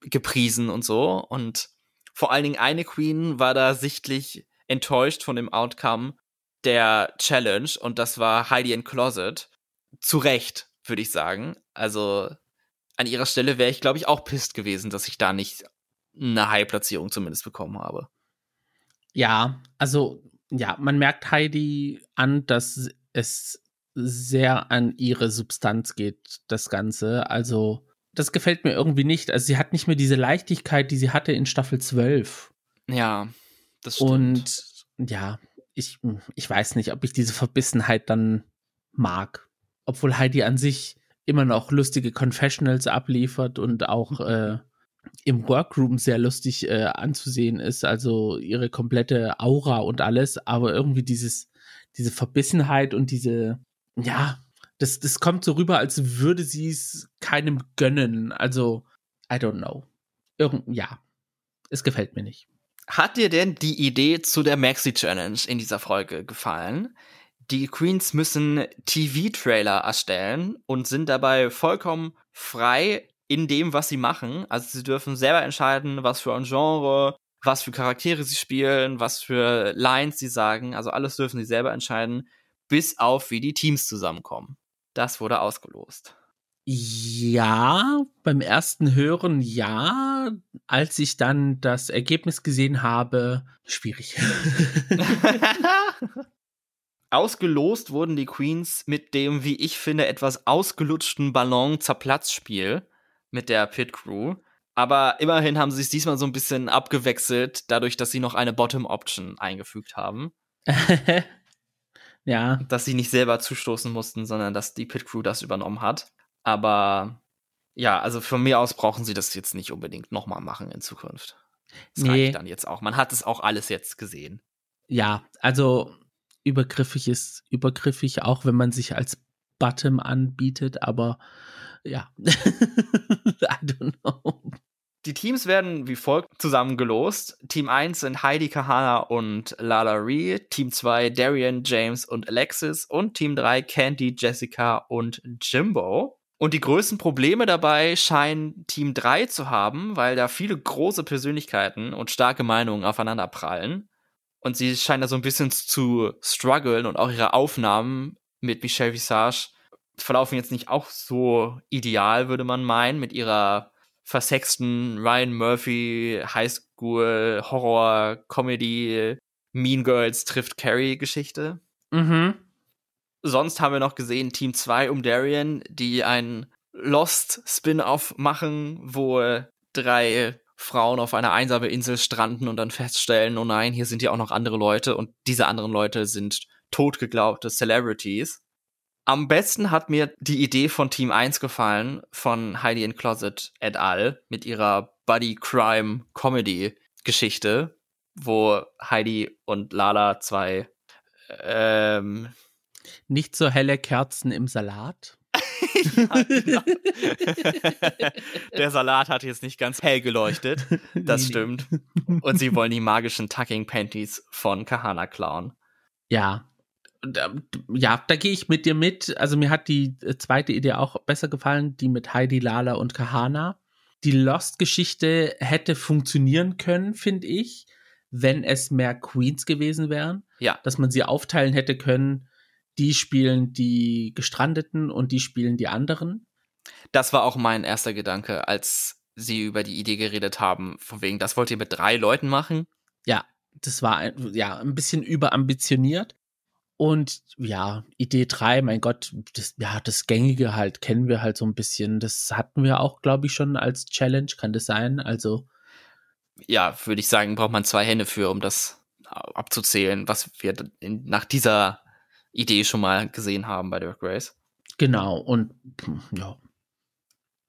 gepriesen und so. Und vor allen Dingen eine Queen war da sichtlich enttäuscht von dem Outcome der Challenge und das war Heidi in Closet. Zu Recht, würde ich sagen. Also an ihrer Stelle wäre ich, glaube ich, auch pisst gewesen, dass ich da nicht eine High-Platzierung zumindest bekommen habe. Ja, also ja, man merkt Heidi an, dass es sehr an ihre Substanz geht, das Ganze. Also das gefällt mir irgendwie nicht. Also sie hat nicht mehr diese Leichtigkeit, die sie hatte in Staffel 12. Ja, das stimmt. Und ja, ich, ich weiß nicht, ob ich diese Verbissenheit dann mag. Obwohl Heidi an sich immer noch lustige Confessionals abliefert und auch äh, im Workroom sehr lustig äh, anzusehen ist. Also ihre komplette Aura und alles, aber irgendwie dieses, diese Verbissenheit und diese, ja, das, das kommt so rüber, als würde sie es keinem gönnen. Also, I don't know. Irgend, ja, es gefällt mir nicht. Hat dir denn die Idee zu der Maxi Challenge in dieser Folge gefallen? Die Queens müssen TV-Trailer erstellen und sind dabei vollkommen frei in dem, was sie machen. Also sie dürfen selber entscheiden, was für ein Genre, was für Charaktere sie spielen, was für Lines sie sagen. Also alles dürfen sie selber entscheiden, bis auf wie die Teams zusammenkommen. Das wurde ausgelost. Ja, beim ersten Hören ja. Als ich dann das Ergebnis gesehen habe, schwierig. Ausgelost wurden die Queens mit dem, wie ich finde, etwas ausgelutschten Ballon-Zerplatzspiel mit der Pit Crew. Aber immerhin haben sie es diesmal so ein bisschen abgewechselt, dadurch, dass sie noch eine Bottom-Option eingefügt haben. Ja. Dass sie nicht selber zustoßen mussten, sondern dass die Pit Crew das übernommen hat. Aber ja, also von mir aus brauchen sie das jetzt nicht unbedingt nochmal machen in Zukunft. Das nee. reicht dann jetzt auch. Man hat es auch alles jetzt gesehen. Ja, also übergriffig ist übergriffig, auch wenn man sich als Bottom anbietet, aber Ja. I don't know. Die Teams werden wie folgt zusammengelost. Team 1 sind Heidi Kahana und Lala Ree. Team 2 Darian, James und Alexis. Und Team 3 Candy, Jessica und Jimbo. Und die größten Probleme dabei scheinen Team 3 zu haben, weil da viele große Persönlichkeiten und starke Meinungen aufeinander prallen. Und sie scheinen da so ein bisschen zu strugglen und auch ihre Aufnahmen mit Michelle Visage verlaufen jetzt nicht auch so ideal, würde man meinen, mit ihrer versexten Ryan Murphy Highschool Horror Comedy Mean Girls trifft Carrie Geschichte. Mhm. Sonst haben wir noch gesehen Team 2 um Darian, die ein Lost Spin-off machen, wo drei Frauen auf einer einsamen Insel stranden und dann feststellen, oh nein, hier sind ja auch noch andere Leute und diese anderen Leute sind totgeglaubte Celebrities. Am besten hat mir die Idee von Team 1 gefallen, von Heidi in Closet et al. mit ihrer Buddy Crime Comedy Geschichte, wo Heidi und Lala zwei ähm, nicht so helle Kerzen im Salat. ja, genau. Der Salat hat jetzt nicht ganz hell geleuchtet. Das stimmt. Und sie wollen die magischen Tucking Panties von Kahana klauen. Ja, ja, da gehe ich mit dir mit. Also mir hat die äh, zweite Idee auch besser gefallen, die mit Heidi, Lala und Kahana. Die Lost-Geschichte hätte funktionieren können, finde ich, wenn es mehr Queens gewesen wären. Ja. Dass man sie aufteilen hätte können. Die spielen die Gestrandeten und die spielen die anderen. Das war auch mein erster Gedanke, als sie über die Idee geredet haben, von wegen, das wollt ihr mit drei Leuten machen? Ja, das war ja ein bisschen überambitioniert. Und ja, Idee 3, mein Gott, das, ja, das Gängige halt kennen wir halt so ein bisschen. Das hatten wir auch, glaube ich, schon als Challenge, kann das sein? Also. Ja, würde ich sagen, braucht man zwei Hände für, um das abzuzählen, was wir in, nach dieser Idee schon mal gesehen haben bei Dirk Race. Genau, und ja.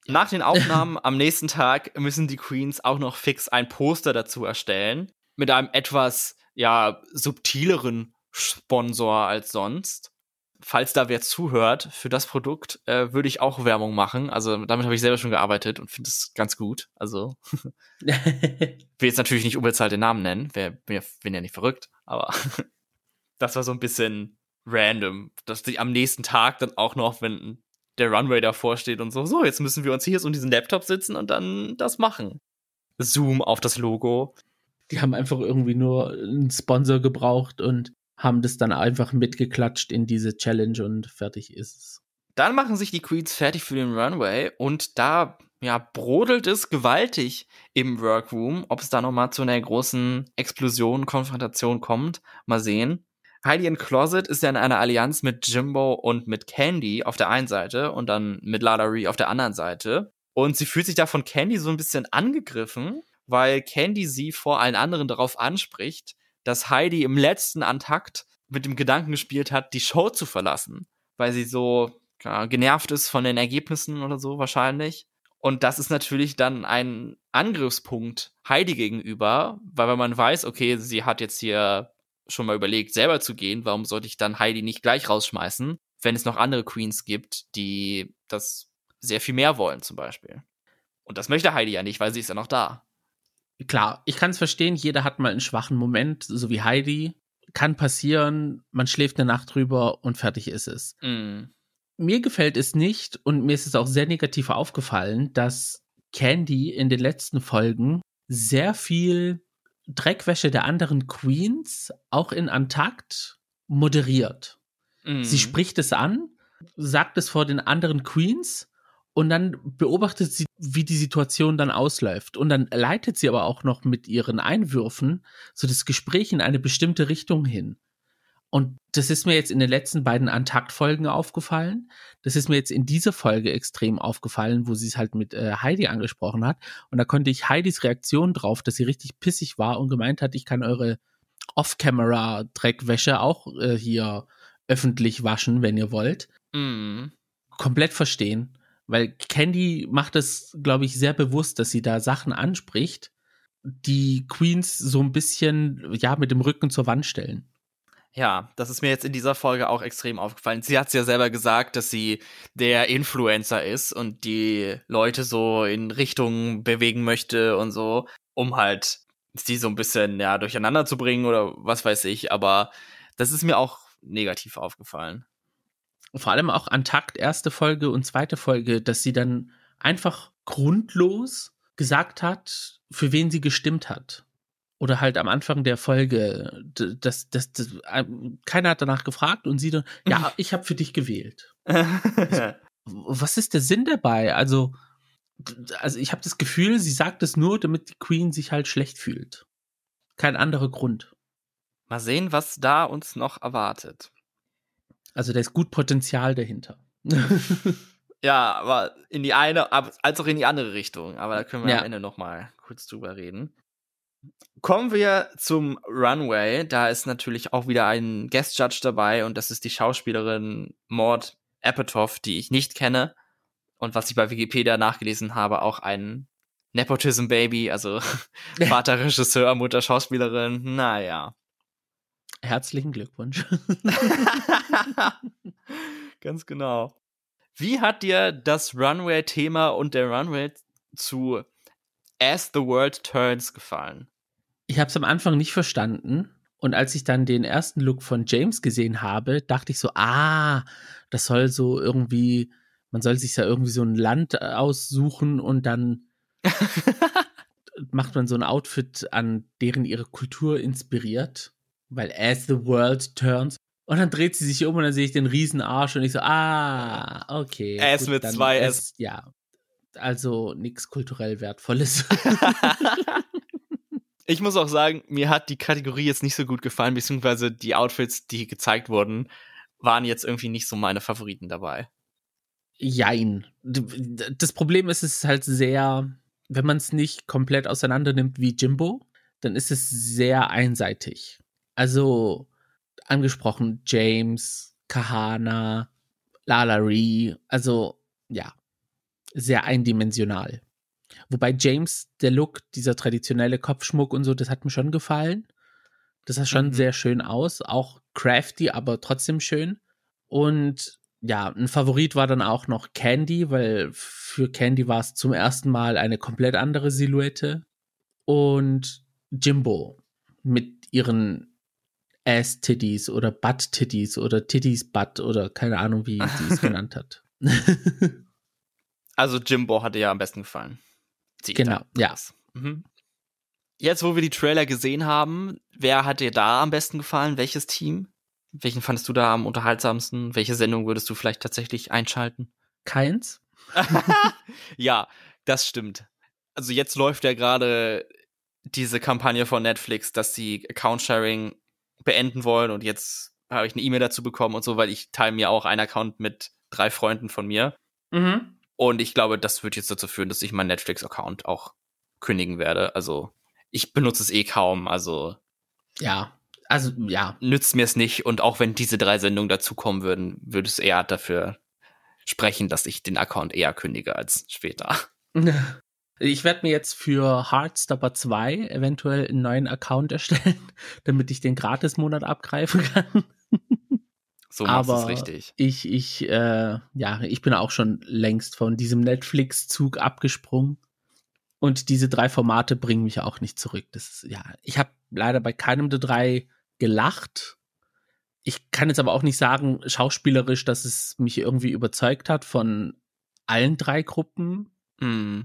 Nach den Aufnahmen am nächsten Tag müssen die Queens auch noch fix ein Poster dazu erstellen. Mit einem etwas, ja, subtileren Sponsor als sonst. Falls da wer zuhört für das Produkt, äh, würde ich auch Werbung machen. Also damit habe ich selber schon gearbeitet und finde es ganz gut. Also will jetzt natürlich nicht unbezahlt den Namen nennen. Wer, bin ja nicht verrückt, aber das war so ein bisschen random, dass die am nächsten Tag dann auch noch, wenn der Runway davor steht und so, so, jetzt müssen wir uns hier so in diesen Laptop sitzen und dann das machen. Zoom auf das Logo. Die haben einfach irgendwie nur einen Sponsor gebraucht und haben das dann einfach mitgeklatscht in diese Challenge und fertig ist es. Dann machen sich die Queens fertig für den Runway und da ja, brodelt es gewaltig im Workroom. Ob es da nochmal zu einer großen Explosion, Konfrontation kommt, mal sehen. Heidi in Closet ist ja in einer Allianz mit Jimbo und mit Candy auf der einen Seite und dann mit Lala Ree auf der anderen Seite. Und sie fühlt sich da von Candy so ein bisschen angegriffen, weil Candy sie vor allen anderen darauf anspricht, dass Heidi im letzten Antakt mit dem Gedanken gespielt hat, die Show zu verlassen, weil sie so ja, genervt ist von den Ergebnissen oder so wahrscheinlich. Und das ist natürlich dann ein Angriffspunkt Heidi gegenüber, weil wenn man weiß, okay, sie hat jetzt hier schon mal überlegt, selber zu gehen, warum sollte ich dann Heidi nicht gleich rausschmeißen, wenn es noch andere Queens gibt, die das sehr viel mehr wollen, zum Beispiel. Und das möchte Heidi ja nicht, weil sie ist ja noch da klar, ich kann es verstehen, jeder hat mal einen schwachen Moment, so wie Heidi. Kann passieren, man schläft eine Nacht drüber und fertig ist es. Mm. Mir gefällt es nicht und mir ist es auch sehr negativ aufgefallen, dass Candy in den letzten Folgen sehr viel Dreckwäsche der anderen Queens auch in Antakt moderiert. Mm. Sie spricht es an, sagt es vor den anderen Queens und dann beobachtet sie, wie die Situation dann ausläuft. Und dann leitet sie aber auch noch mit ihren Einwürfen so das Gespräch in eine bestimmte Richtung hin. Und das ist mir jetzt in den letzten beiden Antakt-Folgen aufgefallen. Das ist mir jetzt in dieser Folge extrem aufgefallen, wo sie es halt mit äh, Heidi angesprochen hat. Und da konnte ich Heidis Reaktion drauf, dass sie richtig pissig war und gemeint hat, ich kann eure Off-Camera-Dreckwäsche auch äh, hier öffentlich waschen, wenn ihr wollt. Mm. Komplett verstehen. Weil Candy macht es, glaube ich, sehr bewusst, dass sie da Sachen anspricht, die Queens so ein bisschen, ja, mit dem Rücken zur Wand stellen. Ja, das ist mir jetzt in dieser Folge auch extrem aufgefallen. Sie hat es ja selber gesagt, dass sie der Influencer ist und die Leute so in Richtungen bewegen möchte und so, um halt sie so ein bisschen ja durcheinander zu bringen oder was weiß ich. Aber das ist mir auch negativ aufgefallen. Vor allem auch an Takt erste Folge und zweite Folge, dass sie dann einfach grundlos gesagt hat, für wen sie gestimmt hat oder halt am Anfang der Folge, das, das, das, keiner hat danach gefragt und sie dann, ja, ich habe für dich gewählt. was ist der Sinn dabei? Also, also ich habe das Gefühl, sie sagt es nur, damit die Queen sich halt schlecht fühlt. Kein anderer Grund. Mal sehen, was da uns noch erwartet. Also da ist gut Potenzial dahinter. ja, aber in die eine, als auch in die andere Richtung. Aber da können wir ja. am Ende noch mal kurz drüber reden. Kommen wir zum Runway. Da ist natürlich auch wieder ein Guest Judge dabei und das ist die Schauspielerin Maud Apatow, die ich nicht kenne. Und was ich bei Wikipedia nachgelesen habe, auch ein Nepotism Baby, also Vater Regisseur, Mutter Schauspielerin. Naja. Herzlichen Glückwunsch. Ganz genau. Wie hat dir das Runway-Thema und der Runway zu As the World Turns gefallen? Ich habe es am Anfang nicht verstanden. Und als ich dann den ersten Look von James gesehen habe, dachte ich so, ah, das soll so irgendwie, man soll sich ja irgendwie so ein Land aussuchen und dann macht man so ein Outfit an, deren ihre Kultur inspiriert. Weil as the world turns. Und dann dreht sie sich um und dann sehe ich den riesen Arsch und ich so, ah, okay. S mit zwei S. Ja. Also nichts kulturell Wertvolles. ich muss auch sagen, mir hat die Kategorie jetzt nicht so gut gefallen, beziehungsweise die Outfits, die gezeigt wurden, waren jetzt irgendwie nicht so meine Favoriten dabei. Jein. Das Problem ist, es ist halt sehr, wenn man es nicht komplett auseinander nimmt wie Jimbo, dann ist es sehr einseitig. Also angesprochen James, Kahana, Lala Ree, also ja, sehr eindimensional. Wobei James, der Look, dieser traditionelle Kopfschmuck und so, das hat mir schon gefallen. Das sah schon mhm. sehr schön aus, auch crafty, aber trotzdem schön. Und ja, ein Favorit war dann auch noch Candy, weil für Candy war es zum ersten Mal eine komplett andere Silhouette. Und Jimbo mit ihren Ass-Titties oder Butt-Titties oder Titties-Butt oder keine Ahnung, wie sie es genannt hat. also Jimbo hatte ja am besten gefallen. Sieht genau, ja. Mhm. Jetzt, wo wir die Trailer gesehen haben, wer hat dir da am besten gefallen? Welches Team? Welchen fandest du da am unterhaltsamsten? Welche Sendung würdest du vielleicht tatsächlich einschalten? Keins. ja, das stimmt. Also jetzt läuft ja gerade diese Kampagne von Netflix, dass sie Account-Sharing beenden wollen und jetzt habe ich eine E-Mail dazu bekommen und so, weil ich teile mir auch einen Account mit drei Freunden von mir. Mhm. Und ich glaube, das wird jetzt dazu führen, dass ich meinen Netflix-Account auch kündigen werde. Also ich benutze es eh kaum, also. Ja, also ja. Nützt mir es nicht. Und auch wenn diese drei Sendungen dazukommen würden, würde es eher dafür sprechen, dass ich den Account eher kündige als später. Ich werde mir jetzt für Heartstopper 2 eventuell einen neuen Account erstellen, damit ich den Gratis-Monat abgreifen kann. So machst Aber es richtig. Ich, ich, äh, ja, ich bin auch schon längst von diesem Netflix-Zug abgesprungen. Und diese drei Formate bringen mich auch nicht zurück. Das ist, ja, ich habe leider bei keinem der drei gelacht. Ich kann jetzt aber auch nicht sagen, schauspielerisch, dass es mich irgendwie überzeugt hat von allen drei Gruppen. Mm.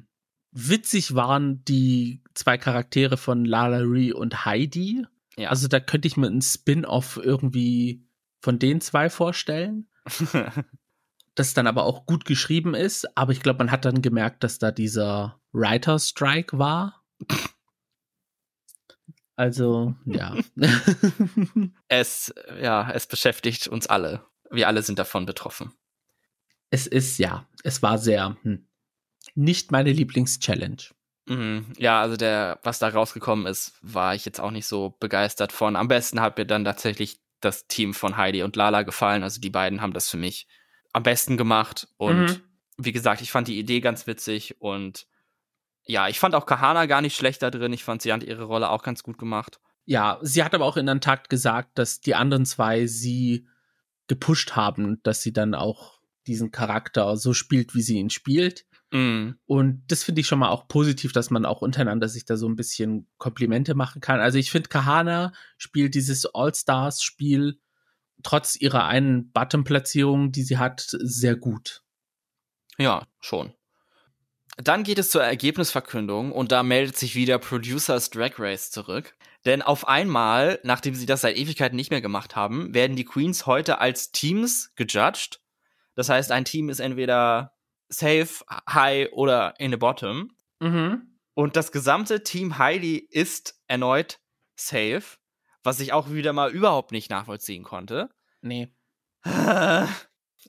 Witzig waren die zwei Charaktere von Lala Ree und Heidi. Ja. Also da könnte ich mir einen Spin-off irgendwie von den zwei vorstellen. das dann aber auch gut geschrieben ist. Aber ich glaube, man hat dann gemerkt, dass da dieser Writer Strike war. Also, ja. es, ja, es beschäftigt uns alle. Wir alle sind davon betroffen. Es ist, ja, es war sehr hm, nicht meine Lieblings-Challenge. Mhm. Ja, also der, was da rausgekommen ist, war ich jetzt auch nicht so begeistert von. Am besten hat mir dann tatsächlich das Team von Heidi und Lala gefallen. Also die beiden haben das für mich am besten gemacht. Und mhm. wie gesagt, ich fand die Idee ganz witzig und ja, ich fand auch Kahana gar nicht schlecht da drin. Ich fand, sie hat ihre Rolle auch ganz gut gemacht. Ja, sie hat aber auch in einem Takt gesagt, dass die anderen zwei sie gepusht haben, dass sie dann auch diesen Charakter so spielt, wie sie ihn spielt. Mm. Und das finde ich schon mal auch positiv, dass man auch untereinander sich da so ein bisschen Komplimente machen kann. Also ich finde, Kahana spielt dieses All-Stars-Spiel trotz ihrer einen Button-Platzierung, die sie hat, sehr gut. Ja, schon. Dann geht es zur Ergebnisverkündung und da meldet sich wieder Producers Drag Race zurück. Denn auf einmal, nachdem sie das seit Ewigkeiten nicht mehr gemacht haben, werden die Queens heute als Teams gejudged. Das heißt, ein Team ist entweder safe, high oder in the bottom. Mhm. Und das gesamte Team Heidi ist erneut safe, was ich auch wieder mal überhaupt nicht nachvollziehen konnte. Nee.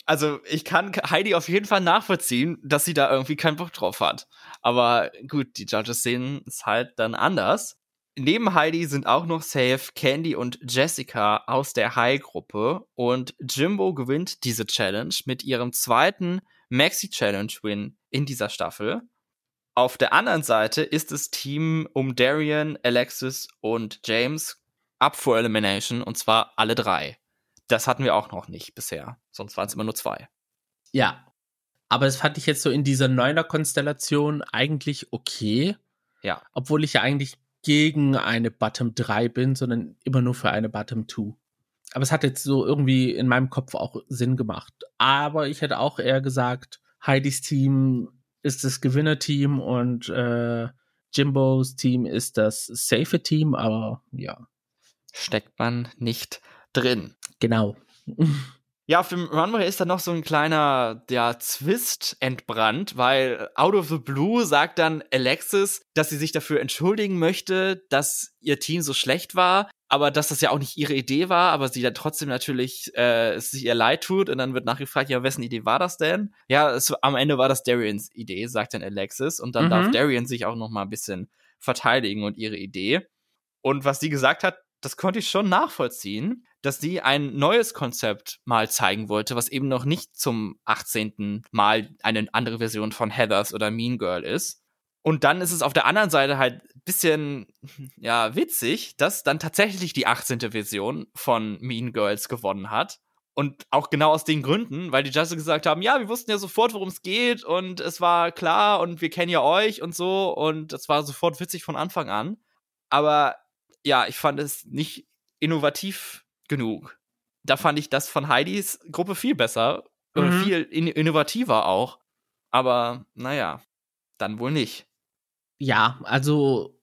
Also, ich kann Heidi auf jeden Fall nachvollziehen, dass sie da irgendwie keinen Bock drauf hat. Aber gut, die Judges sehen es halt dann anders. Neben Heidi sind auch noch safe Candy und Jessica aus der High-Gruppe und Jimbo gewinnt diese Challenge mit ihrem zweiten Maxi-Challenge-Win in dieser Staffel. Auf der anderen Seite ist das Team um Darian, Alexis und James up for Elimination und zwar alle drei. Das hatten wir auch noch nicht bisher. Sonst waren es immer nur zwei. Ja. Aber das fand ich jetzt so in dieser Neuner-Konstellation eigentlich okay. Ja. Obwohl ich ja eigentlich gegen eine Bottom 3 bin, sondern immer nur für eine Bottom 2 aber es hat jetzt so irgendwie in meinem Kopf auch Sinn gemacht. Aber ich hätte auch eher gesagt, Heidis Team ist das Gewinnerteam und äh, Jimbos Team ist das safe Team, aber ja. Steckt man nicht drin. Genau. Ja, auf dem Runway ist da noch so ein kleiner ja, Zwist entbrannt, weil out of the blue sagt dann Alexis, dass sie sich dafür entschuldigen möchte, dass ihr Team so schlecht war, aber dass das ja auch nicht ihre Idee war, aber sie dann trotzdem natürlich äh, es sich ihr leid tut und dann wird nachgefragt, ja, wessen Idee war das denn? Ja, es, am Ende war das Darians Idee, sagt dann Alexis und dann mhm. darf Darian sich auch noch mal ein bisschen verteidigen und ihre Idee. Und was sie gesagt hat, das konnte ich schon nachvollziehen, dass sie ein neues Konzept mal zeigen wollte, was eben noch nicht zum 18. Mal eine andere Version von Heathers oder Mean Girl ist. Und dann ist es auf der anderen Seite halt ein bisschen, ja, witzig, dass dann tatsächlich die 18. Version von Mean Girls gewonnen hat. Und auch genau aus den Gründen, weil die Judges gesagt haben, ja, wir wussten ja sofort, worum es geht und es war klar und wir kennen ja euch und so und es war sofort witzig von Anfang an. Aber ja, ich fand es nicht innovativ genug. Da fand ich das von Heidis Gruppe viel besser, mhm. viel in innovativer auch. Aber naja, dann wohl nicht. Ja, also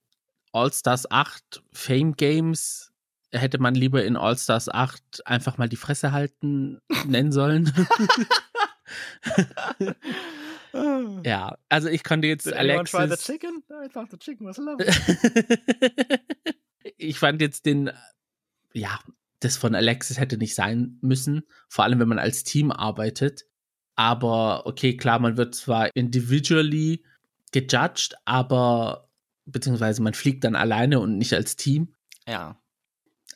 All-Stars 8 Fame Games hätte man lieber in All-Stars 8 einfach mal die Fresse halten nennen sollen. ja, also ich konnte jetzt Did Alexis. Try the chicken? I thought the chicken was lovely. ich fand jetzt den, ja, das von Alexis hätte nicht sein müssen, vor allem wenn man als Team arbeitet. Aber okay, klar, man wird zwar individually gejudged, aber beziehungsweise man fliegt dann alleine und nicht als Team. Ja.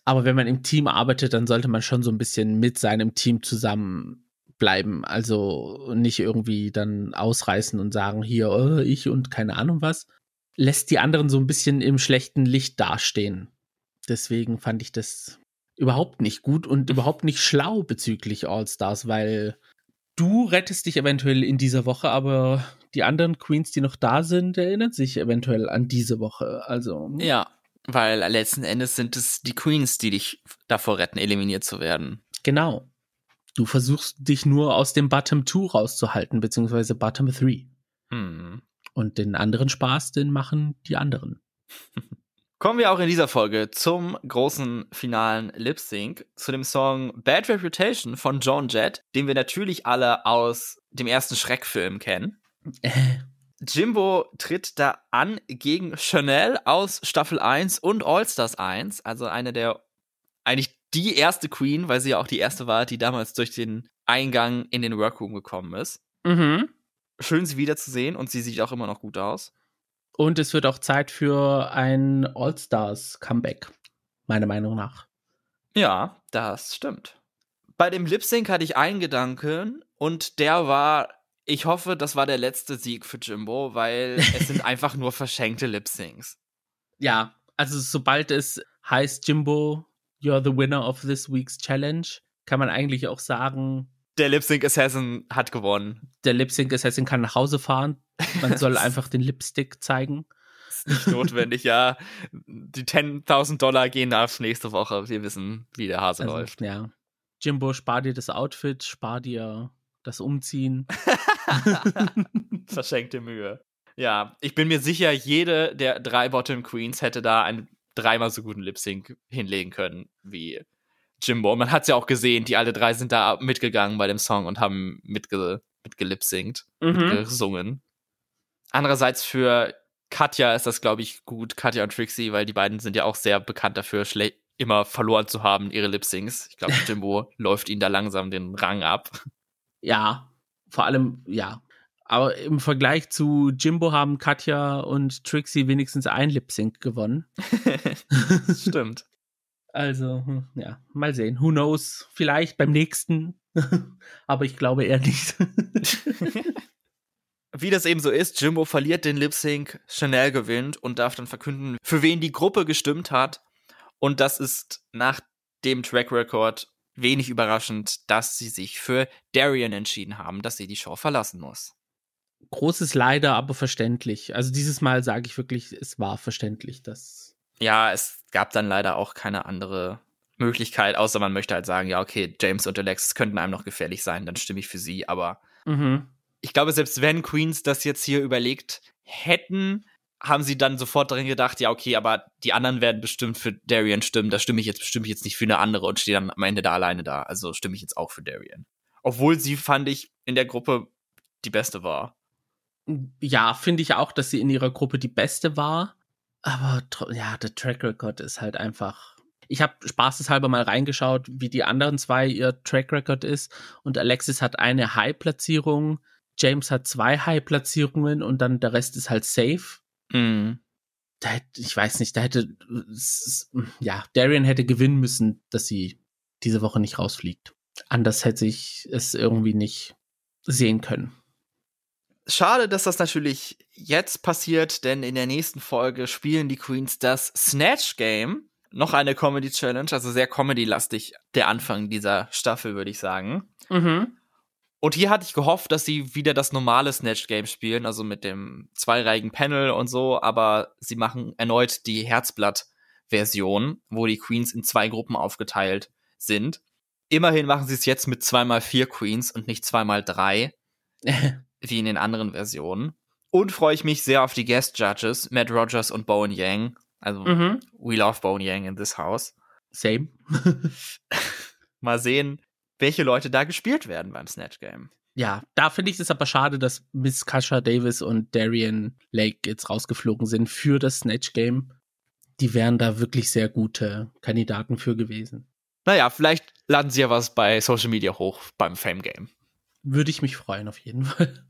Aber wenn man im Team arbeitet, dann sollte man schon so ein bisschen mit seinem Team zusammen bleiben. Also nicht irgendwie dann ausreißen und sagen, hier, oh, ich und keine Ahnung was. Lässt die anderen so ein bisschen im schlechten Licht dastehen. Deswegen fand ich das überhaupt nicht gut und überhaupt nicht schlau bezüglich All-Stars, weil du rettest dich eventuell in dieser Woche, aber die anderen Queens, die noch da sind, erinnern sich eventuell an diese Woche. Also. Hm? Ja, weil letzten Endes sind es die Queens, die dich davor retten, eliminiert zu werden. Genau. Du versuchst dich nur aus dem Bottom 2 rauszuhalten, beziehungsweise Bottom 3. Hm. Und den anderen Spaß, den machen die anderen. Kommen wir auch in dieser Folge zum großen finalen Lip Sync, zu dem Song Bad Reputation von Joan Jett, den wir natürlich alle aus dem ersten Schreckfilm kennen. Jimbo tritt da an gegen Chanel aus Staffel 1 und All-Stars 1, also eine der, eigentlich die erste Queen, weil sie ja auch die erste war, die damals durch den Eingang in den Workroom gekommen ist. Mhm. Schön, sie wiederzusehen und sie sieht auch immer noch gut aus. Und es wird auch Zeit für ein All-Stars-Comeback, meiner Meinung nach. Ja, das stimmt. Bei dem Lip Sync hatte ich einen Gedanken und der war, ich hoffe, das war der letzte Sieg für Jimbo, weil es sind einfach nur verschenkte Lip Syncs. Ja, also sobald es heißt Jimbo, you're the winner of this week's challenge. Kann man eigentlich auch sagen, der Lip Sync Assassin hat gewonnen. Der Lip Sync Assassin kann nach Hause fahren. Man soll einfach den Lipstick zeigen. Ist nicht notwendig, ja. Die 10.000 Dollar gehen auf nächste Woche. Wir wissen, wie der Hase also, läuft. Ja. Jimbo, spar dir das Outfit, spar dir das Umziehen. Verschenkte Mühe. Ja, ich bin mir sicher, jede der drei Bottom Queens hätte da einen dreimal so guten Lip Sync hinlegen können wie Jimbo. Und man hat es ja auch gesehen, die alle drei sind da mitgegangen bei dem Song und haben mitge mitgelipsingt, mhm. mitgesungen. Andererseits für Katja ist das, glaube ich, gut, Katja und Trixie, weil die beiden sind ja auch sehr bekannt dafür, immer verloren zu haben, ihre Lip-Syncs. Ich glaube, Jimbo läuft ihnen da langsam den Rang ab. Ja, vor allem, ja. Aber im Vergleich zu Jimbo haben Katja und Trixie wenigstens ein Lip-Sync gewonnen. Stimmt. Also, hm, ja, mal sehen. Who knows? Vielleicht beim nächsten. Aber ich glaube eher nicht. Wie das eben so ist, Jimbo verliert den Lip Sync, Chanel gewinnt und darf dann verkünden, für wen die Gruppe gestimmt hat. Und das ist nach dem Track Record wenig überraschend, dass sie sich für Darian entschieden haben, dass sie die Show verlassen muss. Großes Leider, aber verständlich. Also dieses Mal sage ich wirklich, es war verständlich, dass. Ja, es gab dann leider auch keine andere Möglichkeit, außer man möchte halt sagen, ja, okay, James und Alexis könnten einem noch gefährlich sein, dann stimme ich für sie, aber mhm ich glaube, selbst wenn Queens das jetzt hier überlegt hätten, haben sie dann sofort darin gedacht, ja, okay, aber die anderen werden bestimmt für Darian stimmen, da stimme ich jetzt bestimmt jetzt nicht für eine andere und stehe dann am Ende da alleine da. Also stimme ich jetzt auch für Darian. Obwohl sie, fand ich, in der Gruppe die beste war. Ja, finde ich auch, dass sie in ihrer Gruppe die beste war. Aber ja, der Track Record ist halt einfach. Ich habe spaßeshalber mal reingeschaut, wie die anderen zwei ihr Track Record ist. Und Alexis hat eine High-Platzierung, James hat zwei High-Platzierungen und dann der Rest ist halt safe. Mhm. Da hätte, ich weiß nicht, da hätte, ja, Darian hätte gewinnen müssen, dass sie diese Woche nicht rausfliegt. Anders hätte ich es irgendwie nicht sehen können. Schade, dass das natürlich jetzt passiert, denn in der nächsten Folge spielen die Queens das Snatch Game. Noch eine Comedy Challenge, also sehr comedy-lastig der Anfang dieser Staffel, würde ich sagen. Mhm. Und hier hatte ich gehofft, dass sie wieder das normale Snatch Game spielen, also mit dem zweireihigen Panel und so, aber sie machen erneut die Herzblatt-Version, wo die Queens in zwei Gruppen aufgeteilt sind. Immerhin machen sie es jetzt mit zweimal vier Queens und nicht zweimal drei, wie in den anderen Versionen. Und freue ich mich sehr auf die Guest Judges, Matt Rogers und Bowen Yang. Also, mhm. we love Bowen Yang in this house. Same. Mal sehen, welche Leute da gespielt werden beim Snatch Game. Ja, da finde ich es aber schade, dass Miss Kasha Davis und Darian Lake jetzt rausgeflogen sind für das Snatch Game. Die wären da wirklich sehr gute Kandidaten für gewesen. Naja, vielleicht laden sie ja was bei Social Media hoch beim Fame Game. Würde ich mich freuen, auf jeden Fall.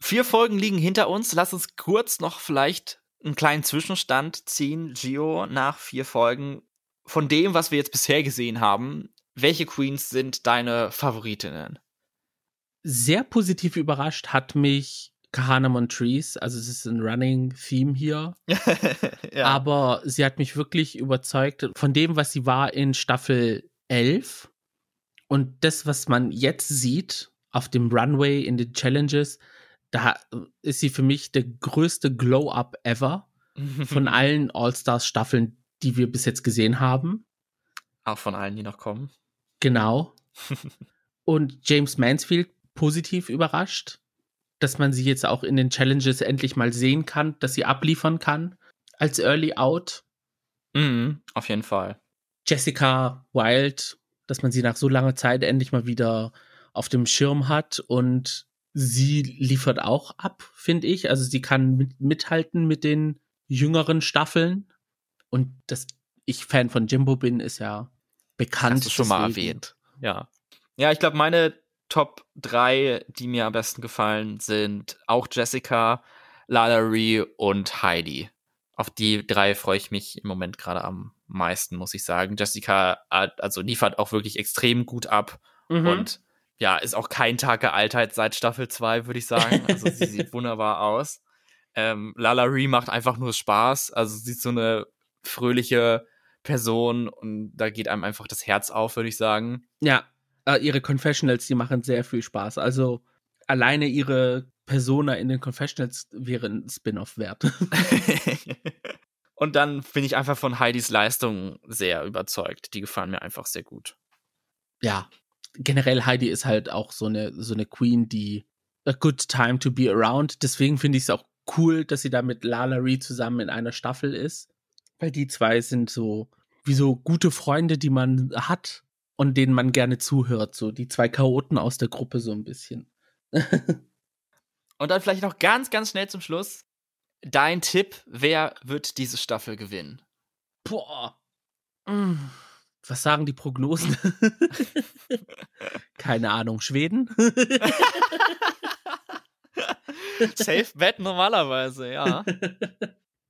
Vier Folgen liegen hinter uns. Lass uns kurz noch vielleicht einen kleinen Zwischenstand ziehen, Gio, nach vier Folgen. Von dem, was wir jetzt bisher gesehen haben, welche Queens sind deine Favoritinnen? Sehr positiv überrascht hat mich Kahana Montrese, also es ist ein Running Theme hier. ja. Aber sie hat mich wirklich überzeugt von dem, was sie war in Staffel 11 und das, was man jetzt sieht auf dem Runway in den Challenges, da ist sie für mich der größte Glow-Up ever von allen All-Stars-Staffeln, die wir bis jetzt gesehen haben. Auch von allen, die noch kommen. Genau. Und James Mansfield positiv überrascht, dass man sie jetzt auch in den Challenges endlich mal sehen kann, dass sie abliefern kann als Early Out. Mhm, auf jeden Fall. Jessica Wild, dass man sie nach so langer Zeit endlich mal wieder auf dem Schirm hat und sie liefert auch ab, finde ich. Also sie kann mit, mithalten mit den jüngeren Staffeln. Und dass ich Fan von Jimbo bin, ist ja bekannt. Hast du schon mal erwähnt. Ja. Ja, ich glaube, meine Top 3, die mir am besten gefallen, sind auch Jessica, Lalaurie und Heidi. Auf die drei freue ich mich im Moment gerade am meisten, muss ich sagen. Jessica also liefert auch wirklich extrem gut ab mhm. und ja, ist auch kein Tag gealtert seit Staffel 2, würde ich sagen. Also sie sieht wunderbar aus. Ähm, Lalaurie macht einfach nur Spaß. Also sie ist so eine fröhliche Person und da geht einem einfach das Herz auf, würde ich sagen. Ja, äh, ihre Confessionals, die machen sehr viel Spaß. Also alleine ihre Persona in den Confessionals wäre ein Spin-off wert. und dann bin ich einfach von Heidis Leistung sehr überzeugt. Die gefallen mir einfach sehr gut. Ja, generell Heidi ist halt auch so eine, so eine Queen, die a good time to be around. Deswegen finde ich es auch cool, dass sie da mit Lala Ree zusammen in einer Staffel ist. Weil die zwei sind so wie so gute Freunde, die man hat und denen man gerne zuhört. So die zwei Chaoten aus der Gruppe so ein bisschen. und dann vielleicht noch ganz, ganz schnell zum Schluss. Dein Tipp, wer wird diese Staffel gewinnen? Boah. Mm. Was sagen die Prognosen? Keine Ahnung. Schweden? Safe Bet normalerweise, ja.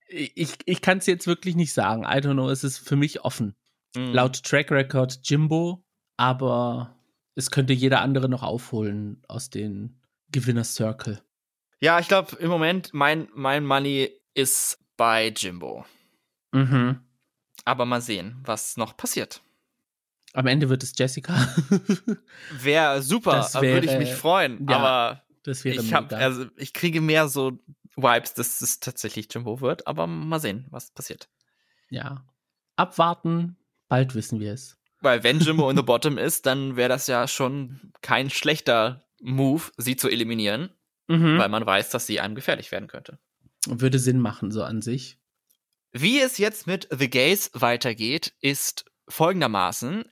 Ich, ich kann es jetzt wirklich nicht sagen. I don't know, es ist für mich offen. Mhm. Laut Track Record Jimbo, aber es könnte jeder andere noch aufholen aus den Gewinner Circle. Ja, ich glaube, im Moment mein, mein Money ist bei Jimbo. Mhm. Aber mal sehen, was noch passiert. Am Ende wird es Jessica. wäre super, würde ich mich freuen. Ja, aber das wäre ich, hab, also, ich kriege mehr so Vibes, dass es tatsächlich Jimbo wird. Aber mal sehen, was passiert. Ja. Abwarten, bald wissen wir es. Weil wenn Jimbo in the Bottom ist, dann wäre das ja schon kein schlechter Move, sie zu eliminieren. Mhm. Weil man weiß, dass sie einem gefährlich werden könnte. Würde Sinn machen, so an sich. Wie es jetzt mit The Gays weitergeht, ist folgendermaßen.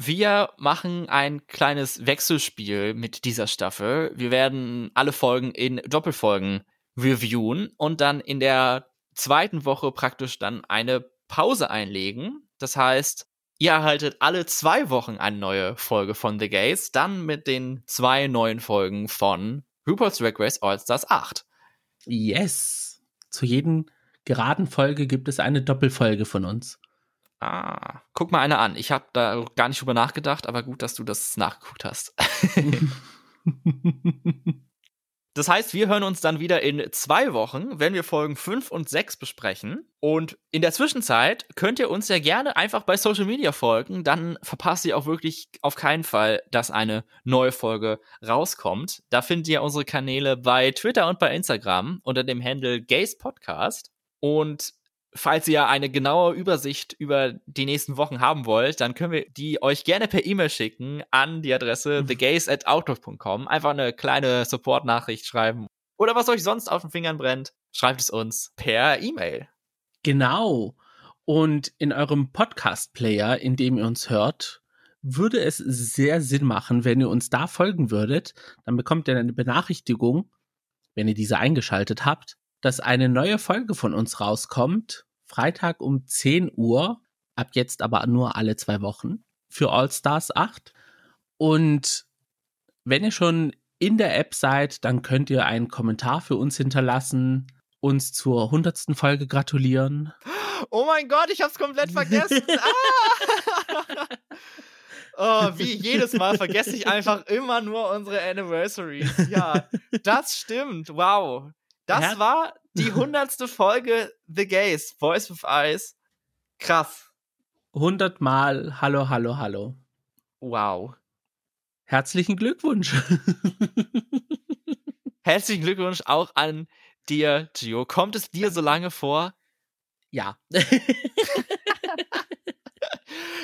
Wir machen ein kleines Wechselspiel mit dieser Staffel. Wir werden alle Folgen in Doppelfolgen reviewen und dann in der zweiten Woche praktisch dann eine Pause einlegen. Das heißt, ihr erhaltet alle zwei Wochen eine neue Folge von The Gays, dann mit den zwei neuen Folgen von RuPaul's Drag Race All Stars 8. Yes! Zu jedem geraden Folge gibt es eine Doppelfolge von uns. Ah, guck mal eine an. Ich habe da gar nicht drüber nachgedacht, aber gut, dass du das nachgeguckt hast. das heißt, wir hören uns dann wieder in zwei Wochen, wenn wir Folgen 5 und 6 besprechen. Und in der Zwischenzeit könnt ihr uns ja gerne einfach bei Social Media folgen. Dann verpasst ihr auch wirklich auf keinen Fall, dass eine neue Folge rauskommt. Da findet ihr unsere Kanäle bei Twitter und bei Instagram unter dem Handle Gays Podcast. Und falls ihr eine genaue Übersicht über die nächsten Wochen haben wollt, dann können wir die euch gerne per E-Mail schicken an die Adresse mhm. thegays@outlook.com. Einfach eine kleine Support-Nachricht schreiben. Oder was euch sonst auf den Fingern brennt, schreibt es uns per E-Mail. Genau. Und in eurem Podcast-Player, in dem ihr uns hört, würde es sehr Sinn machen, wenn ihr uns da folgen würdet. Dann bekommt ihr eine Benachrichtigung, wenn ihr diese eingeschaltet habt, dass eine neue Folge von uns rauskommt. Freitag um 10 Uhr. Ab jetzt aber nur alle zwei Wochen für All Stars 8. Und wenn ihr schon in der App seid, dann könnt ihr einen Kommentar für uns hinterlassen, uns zur hundertsten Folge gratulieren. Oh mein Gott, ich hab's komplett vergessen. ah! Oh, wie jedes Mal vergesse ich einfach immer nur unsere Anniversaries. Ja, das stimmt. Wow. Das ja. war die hundertste Folge The Gays, Voice of Eyes. Krass. 100 Mal Hallo, Hallo, Hallo. Wow. Herzlichen Glückwunsch. Herzlichen Glückwunsch auch an dir, Gio. Kommt es dir so lange vor? Ja.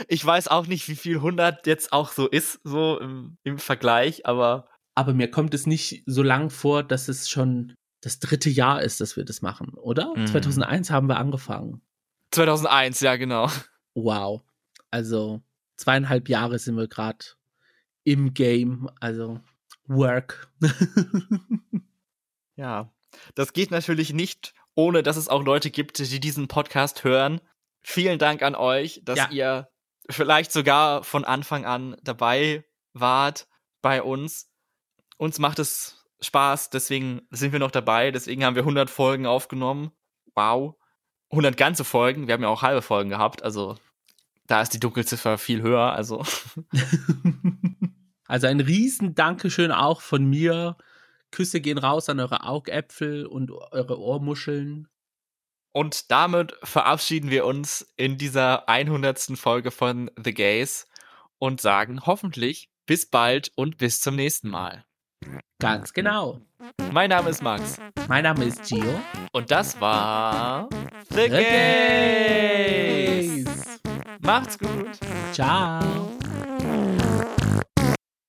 ich weiß auch nicht, wie viel 100 jetzt auch so ist, so im, im Vergleich, aber. Aber mir kommt es nicht so lang vor, dass es schon das dritte Jahr ist, dass wir das machen, oder? Mhm. 2001 haben wir angefangen. 2001, ja, genau. Wow. Also zweieinhalb Jahre sind wir gerade im Game, also Work. ja, das geht natürlich nicht, ohne dass es auch Leute gibt, die diesen Podcast hören. Vielen Dank an euch, dass ja. ihr vielleicht sogar von Anfang an dabei wart bei uns. Uns macht es Spaß, deswegen sind wir noch dabei, deswegen haben wir 100 Folgen aufgenommen. Wow. 100 ganze Folgen, wir haben ja auch halbe Folgen gehabt, also da ist die Dunkelziffer viel höher, also. also ein riesen Dankeschön auch von mir. Küsse gehen raus an eure Augäpfel und eure Ohrmuscheln. Und damit verabschieden wir uns in dieser 100. Folge von The Gays und sagen hoffentlich bis bald und bis zum nächsten Mal. Ganz genau. Mein Name ist Max. Mein Name ist Gio. Und das war The, The Gays. Gays. Macht's gut. Ciao.